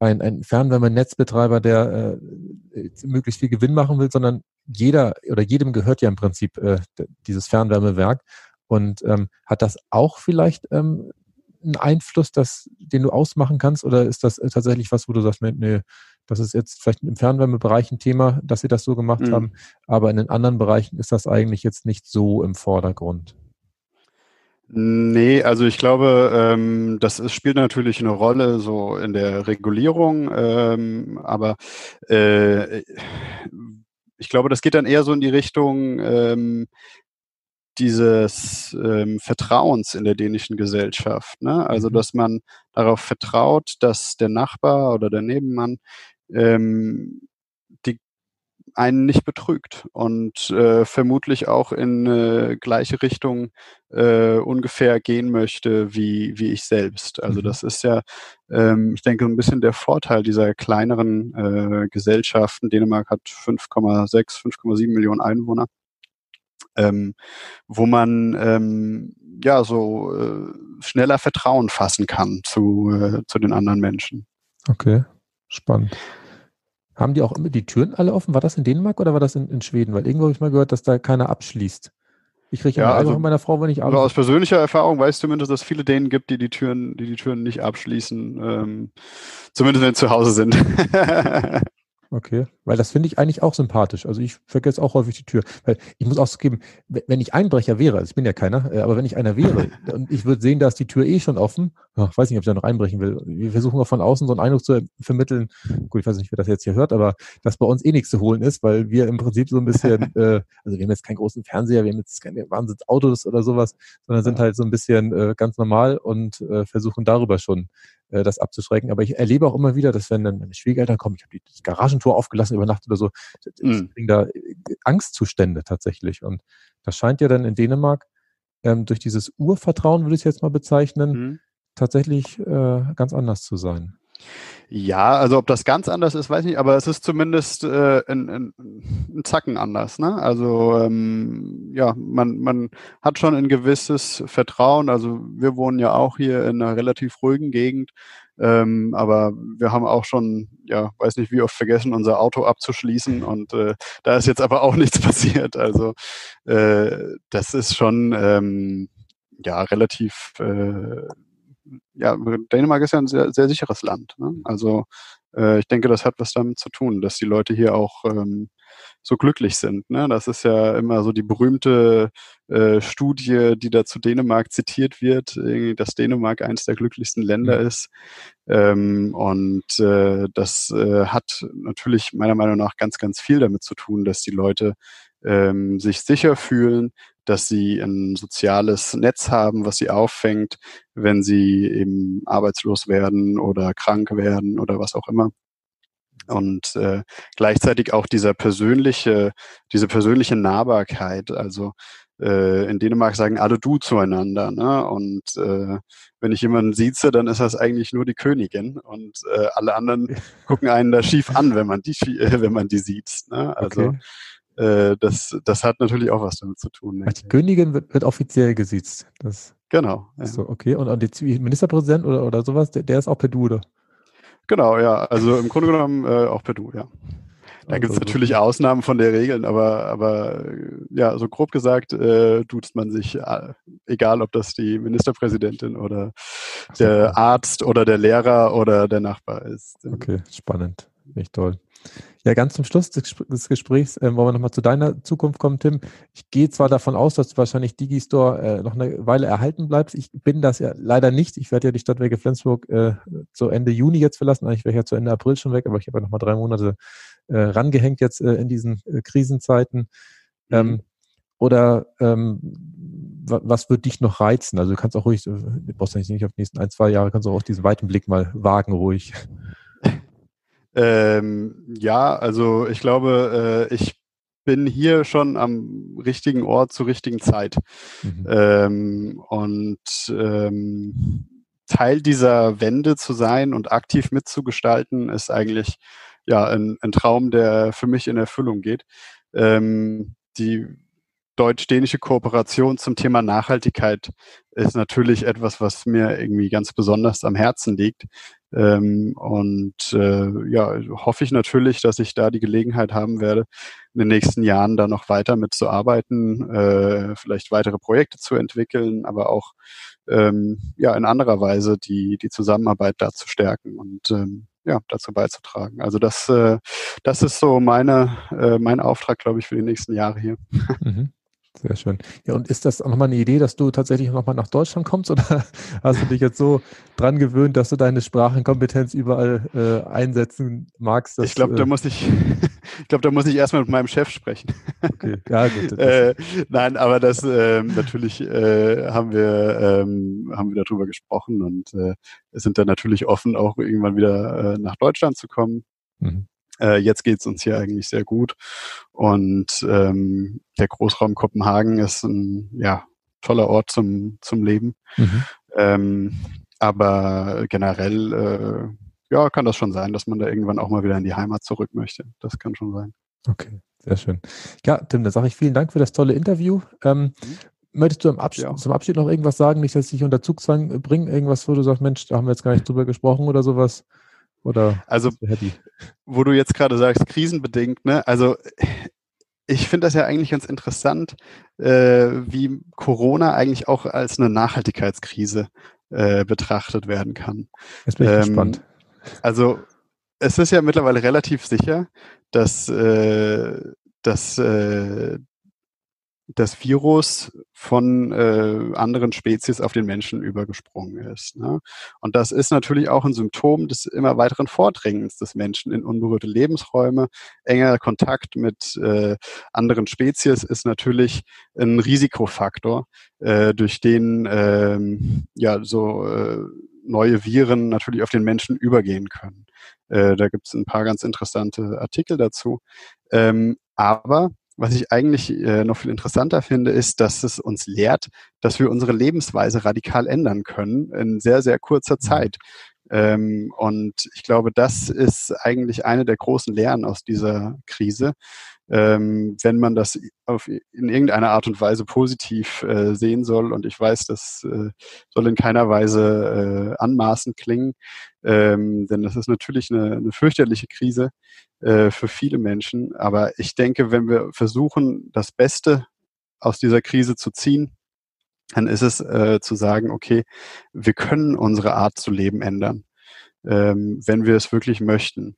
ein, ein Fernwärmenetzbetreiber, der äh, möglichst viel Gewinn machen will, sondern jeder oder jedem gehört ja im Prinzip äh, dieses Fernwärmewerk. Und ähm, hat das auch vielleicht ähm, einen Einfluss, das, den du ausmachen kannst? Oder ist das äh, tatsächlich was, wo du sagst, nee, das ist jetzt vielleicht im Fernwärmebereich ein Thema, dass sie das so gemacht mhm. haben, aber in den anderen Bereichen ist das eigentlich jetzt nicht so im Vordergrund? Nee, also ich glaube, ähm, das ist, spielt natürlich eine Rolle so in der Regulierung, ähm, aber äh, ich glaube, das geht dann eher so in die Richtung, ähm, dieses ähm, Vertrauens in der dänischen Gesellschaft. Ne? Also, mhm. dass man darauf vertraut, dass der Nachbar oder der Nebenmann ähm, die einen nicht betrügt und äh, vermutlich auch in äh, gleiche Richtung äh, ungefähr gehen möchte wie, wie ich selbst. Also mhm. das ist ja, ähm, ich denke, ein bisschen der Vorteil dieser kleineren äh, Gesellschaften. Dänemark hat 5,6, 5,7 Millionen Einwohner ähm, wo man ähm, ja so äh, schneller Vertrauen fassen kann zu, äh, zu den anderen Menschen. Okay, spannend. Haben die auch immer die Türen alle offen? War das in Dänemark oder war das in, in Schweden? Weil irgendwo habe ich mal gehört, dass da keiner abschließt. Ich kriege ja, also, von meiner Frau, wenn ich abends. Also aus persönlicher Erfahrung weiß ich zumindest, dass es viele Dänen gibt, die die Türen, die die Türen nicht abschließen. Ähm, zumindest wenn sie zu Hause sind. (laughs) Okay, weil das finde ich eigentlich auch sympathisch. Also ich vergesse auch häufig die Tür. Weil ich muss auch zugeben, wenn ich Einbrecher wäre, also ich bin ja keiner, äh, aber wenn ich einer wäre (laughs) und ich würde sehen, da ist die Tür eh schon offen, ich weiß nicht, ob ich da noch einbrechen will. Wir versuchen auch von außen so einen Eindruck zu vermitteln, gut, ich weiß nicht, wer das jetzt hier hört, aber dass bei uns eh nichts zu holen ist, weil wir im Prinzip so ein bisschen, (laughs) äh, also wir haben jetzt keinen großen Fernseher, wir haben jetzt keine Wahnsinnsautos oder sowas, sondern sind halt so ein bisschen äh, ganz normal und äh, versuchen darüber schon äh, das abzuschrecken. Aber ich erlebe auch immer wieder, dass wenn dann meine Schwiegereltern kommen, ich habe das Garagentor aufgelassen über Nacht oder so, mhm. kriegen da äh, Angstzustände tatsächlich. Und das scheint ja dann in Dänemark ähm, durch dieses Urvertrauen, würde ich es jetzt mal bezeichnen, mhm. tatsächlich äh, ganz anders zu sein. Ja, also ob das ganz anders ist, weiß ich nicht, aber es ist zumindest äh, ein, ein, ein Zacken anders. Ne? Also ähm, ja, man, man hat schon ein gewisses Vertrauen. Also wir wohnen ja auch hier in einer relativ ruhigen Gegend, ähm, aber wir haben auch schon, ja, weiß nicht wie oft vergessen, unser Auto abzuschließen und äh, da ist jetzt aber auch (laughs) nichts passiert. Also äh, das ist schon ähm, ja relativ äh, ja, Dänemark ist ja ein sehr, sehr sicheres Land. Ne? Also äh, ich denke, das hat was damit zu tun, dass die Leute hier auch ähm, so glücklich sind. Ne? Das ist ja immer so die berühmte äh, Studie, die da zu Dänemark zitiert wird, dass Dänemark eines der glücklichsten Länder mhm. ist. Ähm, und äh, das äh, hat natürlich meiner Meinung nach ganz, ganz viel damit zu tun, dass die Leute ähm, sich sicher fühlen, dass sie ein soziales Netz haben, was sie auffängt, wenn sie eben arbeitslos werden oder krank werden oder was auch immer. Und äh, gleichzeitig auch dieser persönliche, diese persönliche Nahbarkeit. Also äh, in Dänemark sagen alle du zueinander. Ne? Und äh, wenn ich jemanden sieze, dann ist das eigentlich nur die Königin. Und äh, alle anderen (laughs) gucken einen da schief an, wenn man die, äh, (laughs) wenn man die sieht. Ne? Also okay äh, das, das hat natürlich auch was damit zu tun. Die Königin wird, wird offiziell gesiezt. Das genau. Ja. So, okay. Und, und der Ministerpräsident oder, oder sowas, der, der ist auch per Du, oder? Genau, ja. Also im Grunde genommen äh, auch per Du, ja. Da also, gibt es natürlich Ausnahmen von der Regeln, aber, aber ja, so grob gesagt, äh, tut man sich, äh, egal ob das die Ministerpräsidentin oder der Arzt oder der Lehrer oder der Nachbar ist. Okay, spannend. Echt toll. Ja, ganz zum Schluss des Gesprächs äh, wollen wir nochmal zu deiner Zukunft kommen, Tim. Ich gehe zwar davon aus, dass du wahrscheinlich Digistore äh, noch eine Weile erhalten bleibst. Ich bin das ja leider nicht. Ich werde ja die Stadtwerke Flensburg äh, zu Ende Juni jetzt verlassen. Eigentlich wäre ich ja zu Ende April schon weg, aber ich habe ja nochmal drei Monate äh, rangehängt jetzt äh, in diesen äh, Krisenzeiten. Mhm. Ähm, oder ähm, was wird dich noch reizen? Also du kannst auch ruhig, äh, du brauchst ja nicht auf die nächsten ein, zwei Jahre, kannst du auch diesen weiten Blick mal wagen, ruhig. Ähm, ja, also ich glaube, äh, ich bin hier schon am richtigen Ort zur richtigen Zeit. Mhm. Ähm, und ähm, Teil dieser Wende zu sein und aktiv mitzugestalten, ist eigentlich ja ein, ein Traum, der für mich in Erfüllung geht. Ähm, die deutsch-dänische Kooperation zum Thema Nachhaltigkeit ist natürlich etwas, was mir irgendwie ganz besonders am Herzen liegt. Ähm, und äh, ja, hoffe ich natürlich, dass ich da die Gelegenheit haben werde, in den nächsten Jahren da noch weiter mitzuarbeiten, äh, vielleicht weitere Projekte zu entwickeln, aber auch ähm, ja in anderer Weise die, die Zusammenarbeit da zu stärken und ähm, ja, dazu beizutragen. Also das, äh, das ist so meine, äh, mein Auftrag, glaube ich, für die nächsten Jahre hier. Mhm. Sehr schön. Ja, und ist das auch nochmal eine Idee, dass du tatsächlich nochmal nach Deutschland kommst oder (laughs) hast du dich jetzt so dran gewöhnt, dass du deine Sprachenkompetenz überall äh, einsetzen magst? Dass, ich glaube, da äh, muss ich, (laughs) ich glaube, da muss ich erstmal mit meinem Chef sprechen. Okay, ja gut. (laughs) äh, nein, aber das äh, natürlich äh, haben wir ähm, haben wir darüber gesprochen und äh, sind dann natürlich offen, auch irgendwann wieder nach Deutschland zu kommen. Mhm. Äh, jetzt geht's uns hier eigentlich sehr gut. Und ähm, der Großraum Kopenhagen ist ein ja, toller Ort zum, zum Leben. Mhm. Ähm, aber generell äh, ja, kann das schon sein, dass man da irgendwann auch mal wieder in die Heimat zurück möchte. Das kann schon sein. Okay, sehr schön. Ja, Tim, dann sage ich vielen Dank für das tolle Interview. Ähm, mhm. Möchtest du Abschied, ja. zum Abschied noch irgendwas sagen? Nicht, dass ich dich unter Zugzwang bringe, irgendwas, wo du sagst, Mensch, da haben wir jetzt gar nicht drüber gesprochen oder sowas? Oder also, wo du jetzt gerade sagst, krisenbedingt, ne? Also ich finde das ja eigentlich ganz interessant, äh, wie Corona eigentlich auch als eine Nachhaltigkeitskrise äh, betrachtet werden kann. Jetzt bin ich ähm, gespannt. Also es ist ja mittlerweile relativ sicher, dass, äh, dass äh, das Virus von äh, anderen Spezies auf den Menschen übergesprungen ist. Ne? Und das ist natürlich auch ein Symptom des immer weiteren Vordringens des Menschen in unberührte Lebensräume. Enger Kontakt mit äh, anderen Spezies ist natürlich ein Risikofaktor, äh, durch den äh, ja so äh, neue Viren natürlich auf den Menschen übergehen können. Äh, da gibt es ein paar ganz interessante Artikel dazu. Ähm, aber was ich eigentlich äh, noch viel interessanter finde, ist, dass es uns lehrt, dass wir unsere Lebensweise radikal ändern können in sehr, sehr kurzer mhm. Zeit. Ähm, und ich glaube, das ist eigentlich eine der großen Lehren aus dieser Krise. Ähm, wenn man das auf, in irgendeiner Art und Weise positiv äh, sehen soll. Und ich weiß, das äh, soll in keiner Weise äh, anmaßend klingen, ähm, denn das ist natürlich eine, eine fürchterliche Krise äh, für viele Menschen. Aber ich denke, wenn wir versuchen, das Beste aus dieser Krise zu ziehen, dann ist es äh, zu sagen, okay, wir können unsere Art zu leben ändern, ähm, wenn wir es wirklich möchten.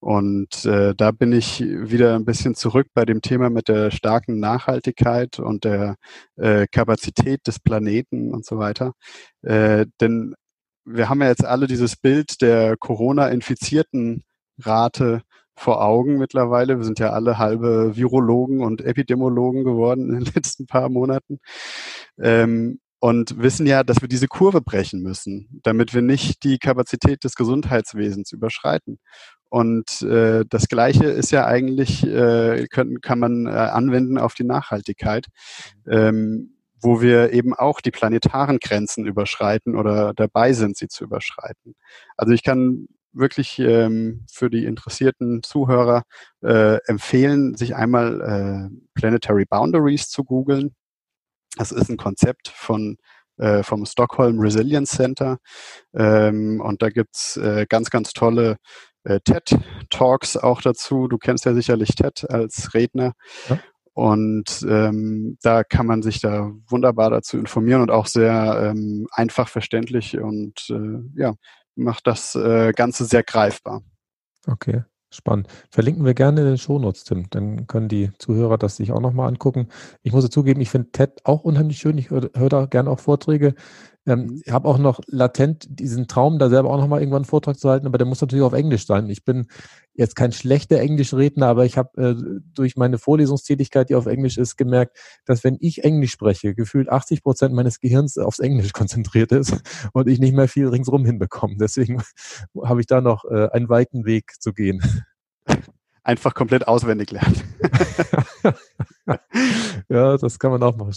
Und äh, da bin ich wieder ein bisschen zurück bei dem Thema mit der starken Nachhaltigkeit und der äh, Kapazität des Planeten und so weiter. Äh, denn wir haben ja jetzt alle dieses Bild der Corona-infizierten Rate vor Augen mittlerweile. Wir sind ja alle halbe Virologen und Epidemiologen geworden in den (laughs) letzten paar Monaten. Ähm, und wissen ja, dass wir diese Kurve brechen müssen, damit wir nicht die Kapazität des Gesundheitswesens überschreiten. Und äh, das Gleiche ist ja eigentlich, äh, können, kann man äh, anwenden auf die Nachhaltigkeit, ähm, wo wir eben auch die planetaren Grenzen überschreiten oder dabei sind, sie zu überschreiten. Also ich kann wirklich ähm, für die interessierten Zuhörer äh, empfehlen, sich einmal äh, Planetary Boundaries zu googeln. Das ist ein Konzept von äh, vom Stockholm Resilience Center ähm, und da gibt's äh, ganz, ganz tolle äh, TED-Talks auch dazu. Du kennst ja sicherlich TED als Redner. Ja. Und ähm, da kann man sich da wunderbar dazu informieren und auch sehr ähm, einfach verständlich und äh, ja, macht das äh, Ganze sehr greifbar. Okay, spannend. Verlinken wir gerne in den Shownotes, Tim. Dann können die Zuhörer das sich auch nochmal angucken. Ich muss zugeben, ich finde TED auch unheimlich schön. Ich höre hör da gerne auch Vorträge. Ähm, mhm. ich habe auch noch latent diesen Traum, da selber auch nochmal irgendwann einen Vortrag zu halten, aber der muss natürlich auf Englisch sein. Ich bin jetzt kein schlechter Englischredner, aber ich habe äh, durch meine Vorlesungstätigkeit, die auf Englisch ist, gemerkt, dass wenn ich Englisch spreche, gefühlt 80 Prozent meines Gehirns aufs Englisch (laughs) konzentriert ist und ich nicht mehr viel ringsrum hinbekomme. Deswegen (laughs) habe ich da noch äh, einen weiten Weg zu gehen. Einfach komplett auswendig lernen. (laughs) ja, das kann man auch machen.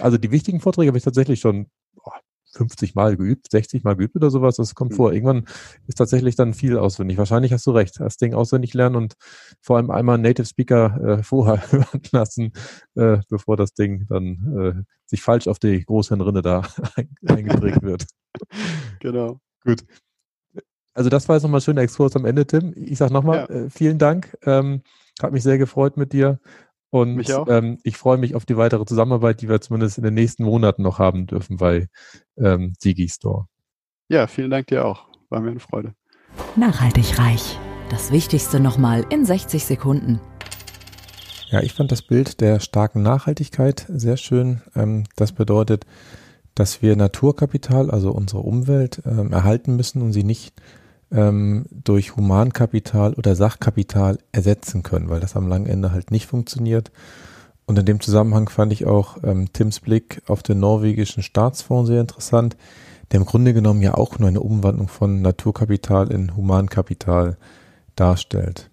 also die wichtigen Vorträge habe ich tatsächlich schon 50 Mal geübt, 60 Mal geübt oder sowas. Das kommt mhm. vor. Irgendwann ist tatsächlich dann viel auswendig. Wahrscheinlich hast du recht. Das Ding auswendig lernen und vor allem einmal Native Speaker äh, (laughs) vorher hören lassen, äh, bevor das Ding dann äh, sich falsch auf die Großhirnrinne da (laughs) eingeprägt wird. (laughs) Genau. Gut. Also das war jetzt nochmal ein schöner Exkurs am Ende, Tim. Ich sage nochmal ja. äh, vielen Dank. Ähm, hat mich sehr gefreut mit dir. Und ähm, ich freue mich auf die weitere Zusammenarbeit, die wir zumindest in den nächsten Monaten noch haben dürfen bei ähm, Digi Store. Ja, vielen Dank dir auch. War mir eine Freude. Nachhaltig reich. Das Wichtigste nochmal in 60 Sekunden. Ja, ich fand das Bild der starken Nachhaltigkeit sehr schön. Ähm, das bedeutet, dass wir Naturkapital, also unsere Umwelt, ähm, erhalten müssen und sie nicht ähm, durch Humankapital oder Sachkapital ersetzen können, weil das am langen Ende halt nicht funktioniert. Und in dem Zusammenhang fand ich auch ähm, Tims Blick auf den norwegischen Staatsfonds sehr interessant, der im Grunde genommen ja auch nur eine Umwandlung von Naturkapital in Humankapital darstellt.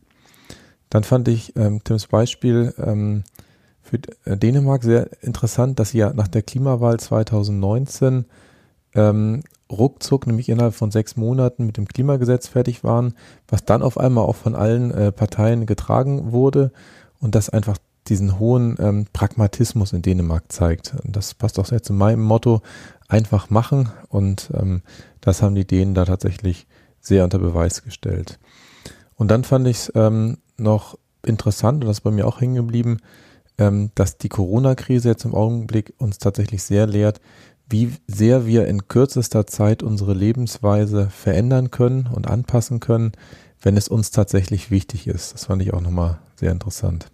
Dann fand ich ähm, Tims Beispiel ähm, für äh, Dänemark sehr interessant, dass sie ja nach der Klimawahl 2019 ähm, ruckzuck, nämlich innerhalb von sechs Monaten mit dem Klimagesetz fertig waren, was dann auf einmal auch von allen äh, Parteien getragen wurde und das einfach diesen hohen ähm, Pragmatismus in Dänemark zeigt. Und das passt auch sehr zu meinem Motto, einfach machen und ähm, das haben die Dänen da tatsächlich sehr unter Beweis gestellt. Und dann fand ich es ähm, noch interessant, und das ist bei mir auch hängen geblieben, ähm, dass die Corona-Krise jetzt im Augenblick uns tatsächlich sehr lehrt, wie sehr wir in kürzester Zeit unsere Lebensweise verändern können und anpassen können, wenn es uns tatsächlich wichtig ist. Das fand ich auch nochmal sehr interessant.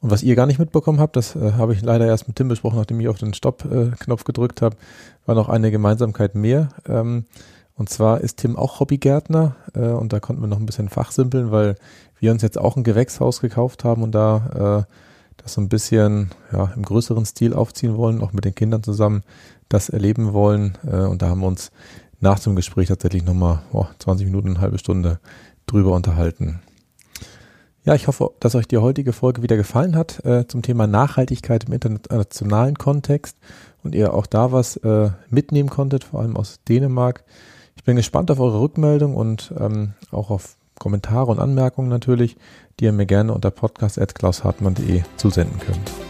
Und was ihr gar nicht mitbekommen habt, das äh, habe ich leider erst mit Tim besprochen, nachdem ich auf den Stopp-Knopf äh, gedrückt habe, war noch eine Gemeinsamkeit mehr. Ähm, und zwar ist Tim auch Hobbygärtner äh, und da konnten wir noch ein bisschen fachsimpeln, weil wir uns jetzt auch ein Gewächshaus gekauft haben und da äh, das so ein bisschen ja, im größeren Stil aufziehen wollen, auch mit den Kindern zusammen das erleben wollen. Äh, und da haben wir uns nach dem Gespräch tatsächlich nochmal oh, 20 Minuten, eine halbe Stunde drüber unterhalten. Ja, ich hoffe, dass euch die heutige Folge wieder gefallen hat äh, zum Thema Nachhaltigkeit im internationalen Kontext und ihr auch da was äh, mitnehmen konntet, vor allem aus Dänemark. Ich bin gespannt auf eure Rückmeldung und ähm, auch auf Kommentare und Anmerkungen natürlich, die ihr mir gerne unter podcast.klaushartmann.de zusenden könnt.